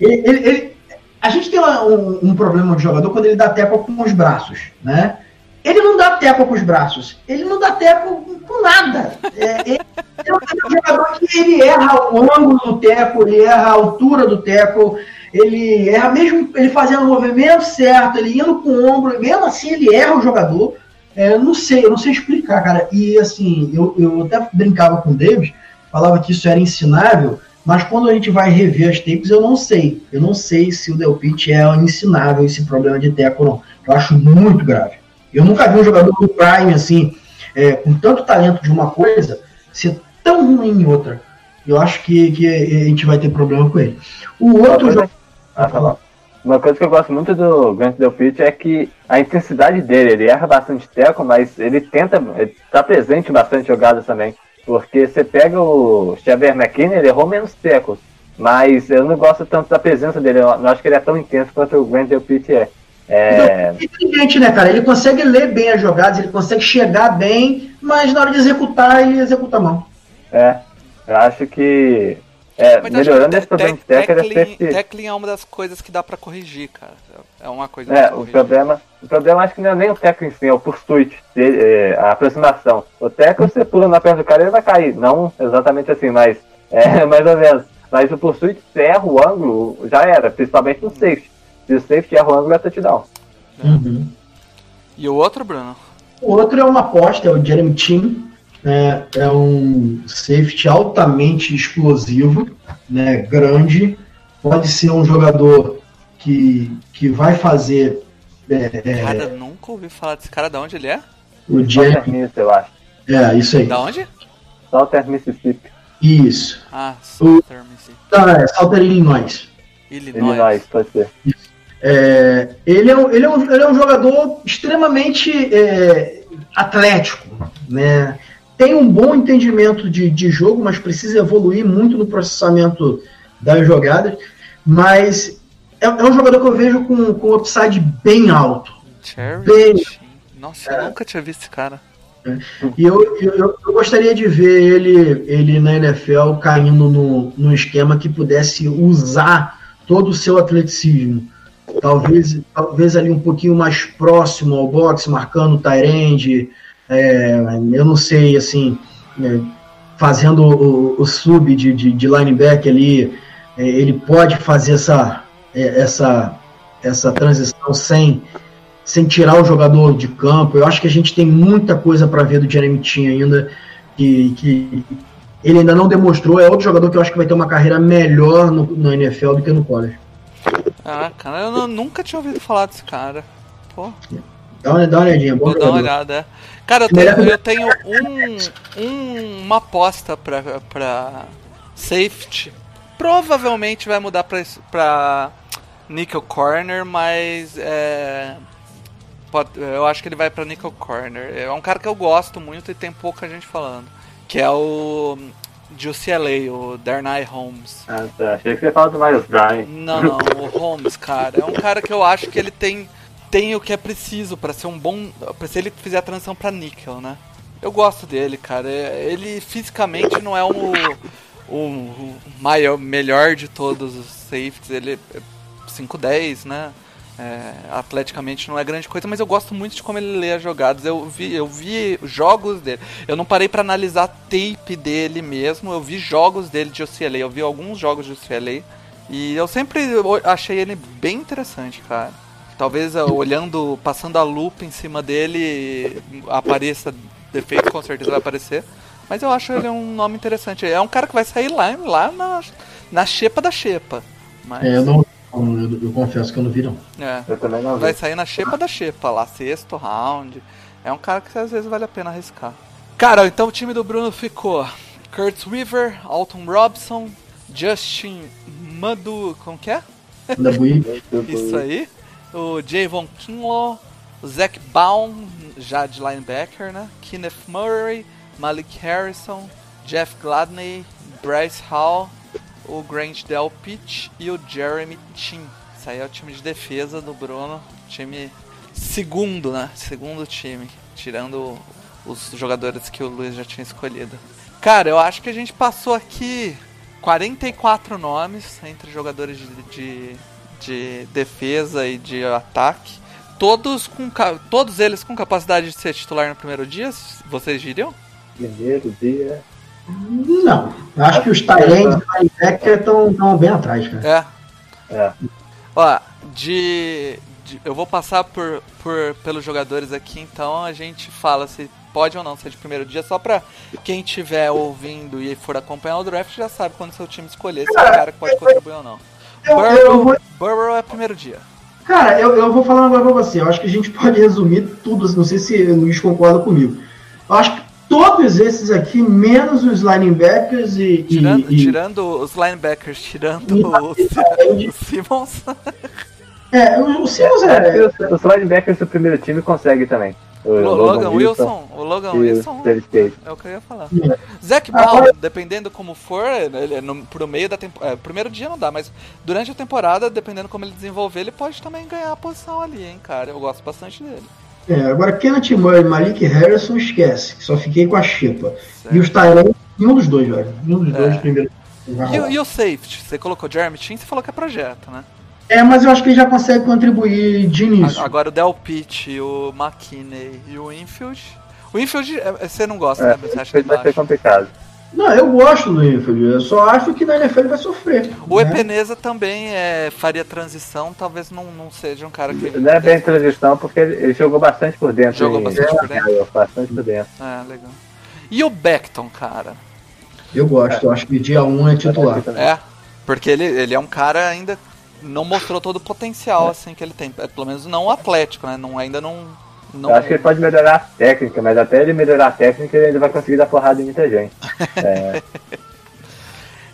ele, ele- ele- a gente tem um, um problema de jogador quando ele dá teco com os braços, né? Ele não dá teco com os braços, ele não dá teco com nada. É, ele, ele é um jogador que ele erra o ângulo do teco, ele erra a altura do teco, ele erra mesmo ele fazendo o movimento certo, ele indo com o ombro, mesmo assim ele erra o jogador. É, eu não sei, eu não sei explicar, cara. E assim, eu, eu até brincava com o Davis, falava que isso era ensinável, mas quando a gente vai rever as tapes, eu não sei. Eu não sei se o Del Pitt é ensinável esse problema de teco ou não. Eu acho muito grave. Eu nunca vi um jogador do Prime, assim, é, com tanto talento de uma coisa, ser tão ruim em outra. Eu acho que, que a gente vai ter problema com ele. O outro jogador. Ah, tá bom. Uma coisa que eu gosto muito do Grant Delpit é que a intensidade dele, ele erra bastante teco, mas ele tenta, ele tá presente em bastante jogadas também. Porque você pega o Xavier McKinney, ele errou menos tecos, mas eu não gosto tanto da presença dele, eu não acho que ele é tão intenso quanto o Grant Delpit é. É, inteligente, né, cara? Ele consegue ler bem as jogadas, ele consegue chegar bem, mas na hora de executar, ele executa mal. é, eu acho que é, Mas melhorando esse problema de tac- teco, ele é tackling, sempre- tackling é uma das coisas que dá pra corrigir, cara. É uma coisa É, o problema, o problema acho que não é nem o teco em si, é o pursuit, é, a aproximação. O teco você pula na perna do cara ele vai cair, não exatamente assim, mas é mais ou menos. Mas o pursuit, se erra o ângulo, já era, principalmente no safety. Se o safety erra o ângulo, é touchdown. E o outro, Bruno? O outro é uma aposta, é o Jeremy Chin. Né? é um safety altamente explosivo, né? grande. Pode ser um jogador que, que vai fazer é, é, Cara, eu nunca ouvi falar desse cara. Da onde ele é? o. Miss, eu acho. É, isso aí. Da onde? Southern Mississippi, Isso. Ah, Southern Mississippi. Não, é Southern Illinois. Illinois. Illinois, pode ser. É, ele, é um, ele, é um, ele é um jogador extremamente é, atlético, né? Tem um bom entendimento de, de jogo, mas precisa evoluir muito no processamento das jogadas. Mas é, é um jogador que eu vejo com, com upside bem alto. Cherry Bem-. Nossa, eu nunca tinha visto esse cara. E eu, eu, eu- eu gostaria de ver ele, ele na NFL caindo no, num esquema que pudesse usar todo o seu atleticismo. Talvez, talvez ali um pouquinho mais próximo ao boxe, marcando o Tyrande. Eu não sei, assim, é, fazendo o, o sub de, de, de linebacker ali. é, ele pode fazer essa, é, essa, essa transição sem, sem tirar o jogador de campo. Eu acho que a gente tem muita coisa para ver do Jeremy Chin ainda, que, que ele ainda não demonstrou. É outro jogador que eu acho que vai ter uma carreira melhor no, no NFL do que no college. Ah, cara, eu não- nunca tinha ouvido falar desse cara. Pô, Dá uma, dá uma olhadinha, bom vou dar uma jogador. olhada. é. Cara, eu tenho, eu tenho um, um- uma aposta pra, pra safety. Provavelmente vai mudar pra, pra nickel corner, mas é, pode- eu acho que ele vai pra nickel corner. É um cara que eu gosto muito e tem pouca gente falando. Que é o de UCLA, o Darnay Holmes. Ah, tá. Achei que você fala do Miles Bryan. Não, não, o Holmes, cara, é um cara que eu acho que ele tem tem o que é preciso pra ser um bom, para se ele fizer a transição pra níquel, né? Eu gosto dele, cara. É- Ele fisicamente não é o, o maior, melhor de todos os safeties. Ele é 5'10, né? É, atleticamente não é grande coisa, mas eu gosto muito de como ele lê as jogadas. Eu vi, eu vi jogos dele. Eu não parei pra analisar tape dele mesmo. Eu vi jogos dele de UCLA. Eu vi alguns jogos de UCLA. E eu sempre achei ele bem interessante, cara. Talvez ah, olhando, passando a lupa em cima dele, apareça defeito, com certeza vai aparecer. Mas eu acho ele um nome interessante. É um cara que vai sair lá, lá na, na xepa da xepa. Mas, É, eu, não, eu, eu confesso que eu não vi, não. é, Eu também não vi. vai sair na xepa da xepa lá, sexto round. É um cara que às vezes vale a pena arriscar. Cara, então o time do Bruno ficou Kurt Weaver, Alton Robson, Justin Madu. Como que é? Isso aí. O Javon Kinlaw, o Zach Baum, já de linebacker, né? Kenneth Murray, Malik Harrison, Jeff Gladney, Bryce Hall, o Grant Delpit e o Jeremy Chin. Isso aí é o time de defesa do Bruno. Time segundo, né? Segundo time. Tirando os jogadores que o Luiz já tinha escolhido. Cara, eu acho que a gente passou aqui 44 nomes entre jogadores de, de, de defesa e de ataque. Todos, com, todos eles com capacidade de ser titular no primeiro dia, vocês diriam? Primeiro dia. não. Eu acho que os Tyrants e linebacker estão bem atrás, cara. É. É. Ó, de, de- Eu vou passar por, por pelos jogadores aqui, então a gente fala se pode ou não ser de primeiro dia, só pra quem estiver ouvindo e for acompanhar o draft já sabe quando seu time escolher se é o cara que pode contribuir ou não. Eu, eu Burrow, vou, Burrow é primeiro dia. cara, eu, eu vou falar agora pra você. Eu acho que a gente pode resumir tudo. Não sei se o Luiz concorda comigo. Eu acho que todos esses aqui, menos os linebackers e. e- Tirando, e- tirando os linebackers, tirando e- o, e- o Simmons. É, o, o Simmons É, é. os, os linebackers do primeiro time conseguem também. O Logan Wilson, o Logan Wilson State. é o que eu ia falar. É. Zac Baum, dependendo como for, ele, no, pro meio da temporada. primeiro dia não dá, mas durante a temporada, dependendo como ele desenvolver, ele pode também ganhar a posição ali, hein, cara. Eu gosto bastante dele. É, agora, Kenneth Murray, Malik Harrison, esquece. Só fiquei com a Xepa. E os Tyrants, nenhum dos dois, velho. Nenhum dos É. dois primeiro. E, e o safety? Você colocou Jeremy Chin, você falou que é projeto, né? É, mas eu acho que ele já consegue contribuir de início. Agora o Del Pitt, o McKinney e o Infield. O Infield, é- você não gosta, É, né? Você acha que é vai ser complicado. Não, eu gosto do Infield. Eu só acho que na NFL ele vai sofrer. O né? Epeneza também é, faria transição, talvez não, não seja um cara que. Não é bem transição, porque ele, jogou bastante por dentro. Jogou em- bastante por dentro? É, bastante por dentro. É, legal. E o Beckton, cara? Eu gosto. Eu acho que dia 1 é titular. É, porque ele, ele é um cara ainda não mostrou todo o potencial assim que ele tem, É, pelo menos não o atlético, né? Não ainda não não Eu acho que ele pode melhorar a técnica, mas até ele melhorar a técnica, ele ainda vai conseguir dar porrada em muita gente. É,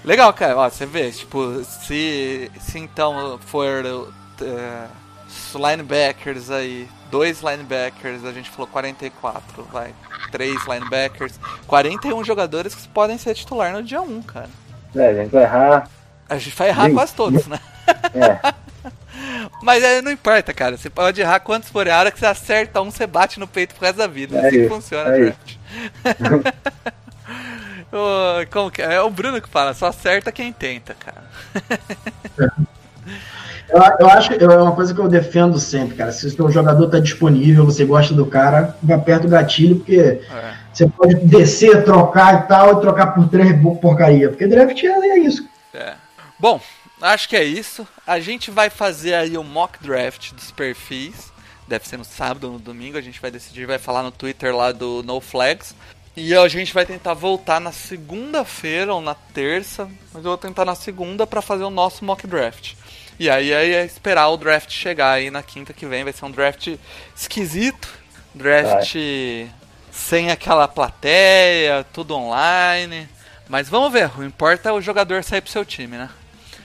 Legal, cara. Ó, você vê, tipo, se se então for é, os linebackers aí, dois linebackers, a gente falou 44, vai, três linebackers, 41 jogadores que podem ser titular no dia 1, cara. é, a gente vai errar. A gente vai errar Sim. quase todos, né? É, Mas aí não importa, cara. Você pode errar quantos for. A hora que você acerta um, você bate no peito pro resto da vida. É assim que isso, funciona é o draft. Ô, Como que é? É o Bruno que fala, só acerta quem tenta, cara. Eu, eu acho que é uma coisa que eu defendo sempre, cara. Se o seu jogador tá disponível, você gosta do cara, vai perto do gatilho, porque É. você pode descer, trocar e tal, e trocar por três porcaria. Porque draft é, é isso. É. Bom, acho que é isso. A gente vai fazer aí o mock draft dos perfis. Deve ser no sábado ou no domingo. A gente vai decidir, vai falar no Twitter lá do No Flags. E a gente vai tentar voltar na segunda-feira ou na terça. Mas eu vou tentar na segunda para fazer o nosso mock draft. E aí, aí é esperar o draft chegar aí na quinta que vem. Vai ser um draft esquisito. Draft sem aquela plateia, tudo online. Mas vamos ver, o importa é o jogador sair pro seu time, né?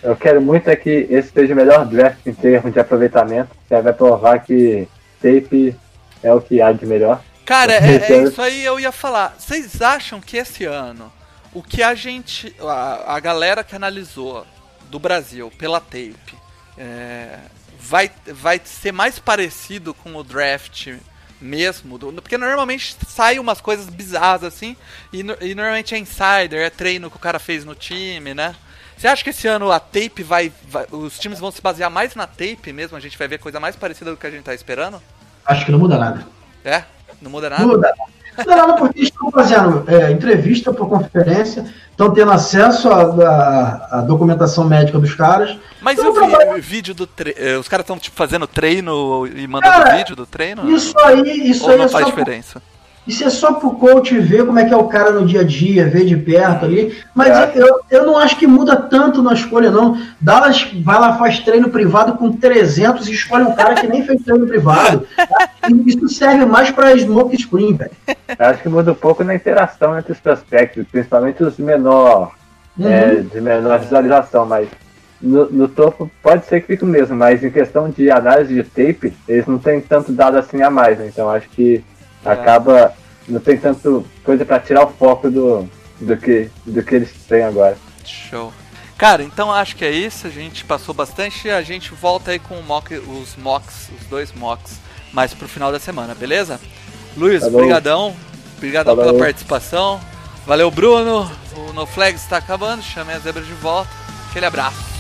Eu quero muito é que esse seja o melhor draft em termos de aproveitamento, aí vai provar que tape é o que há de melhor. Cara, é, é isso aí eu ia falar. Vocês acham que esse ano o que a gente. A, a galera que analisou do Brasil pela tape é, vai, vai ser mais parecido com o draft mesmo, do- porque normalmente sai umas coisas bizarras assim, e, no- e normalmente é insider, é treino que o cara fez no time, né? Você acha que esse ano a tape vai, vai- Os times vão se basear mais na tape mesmo? A gente vai ver coisa mais parecida do que a gente tá esperando? Acho que não muda nada. É? Não muda nada? Muda. Não muda nada porque eles estão fazendo é, entrevista por conferência, estão tendo acesso à, documentação médica dos caras. Mas Então, eu vi vídeo do treino. Os caras estão tipo, fazendo treino e mandando Cara, vídeo do treino? Isso aí, isso Ou aí não é faz diferença? Isso é só pro coach ver como é que é o cara no dia a dia, ver de perto ali. Mas É. eu, eu não acho que muda tanto na escolha, não. Dallas vai lá, faz treino privado com 300 e escolhe um cara que nem fez treino privado. Isso serve mais pra smoke screen, velho. Eu acho que muda um pouco na interação entre os prospectos, principalmente os menor, Uhum. é, de menor visualização, mas no, no topo pode ser que fique o mesmo, mas em questão de análise de tape, eles não têm tanto dado assim a mais, né? então acho que É. acaba, não tem tanto coisa pra tirar o foco do, do, que, do que eles têm agora. Show. Cara, então acho que é isso. A gente passou bastante. A gente volta aí com o mock, os mocks, os dois mocks, mais pro final da semana, beleza? Luiz, Falou. brigadão. Brigadão Falou. pela participação. Valeu, Bruno. O No Flags está acabando. Chamei a zebra de volta. Aquele abraço.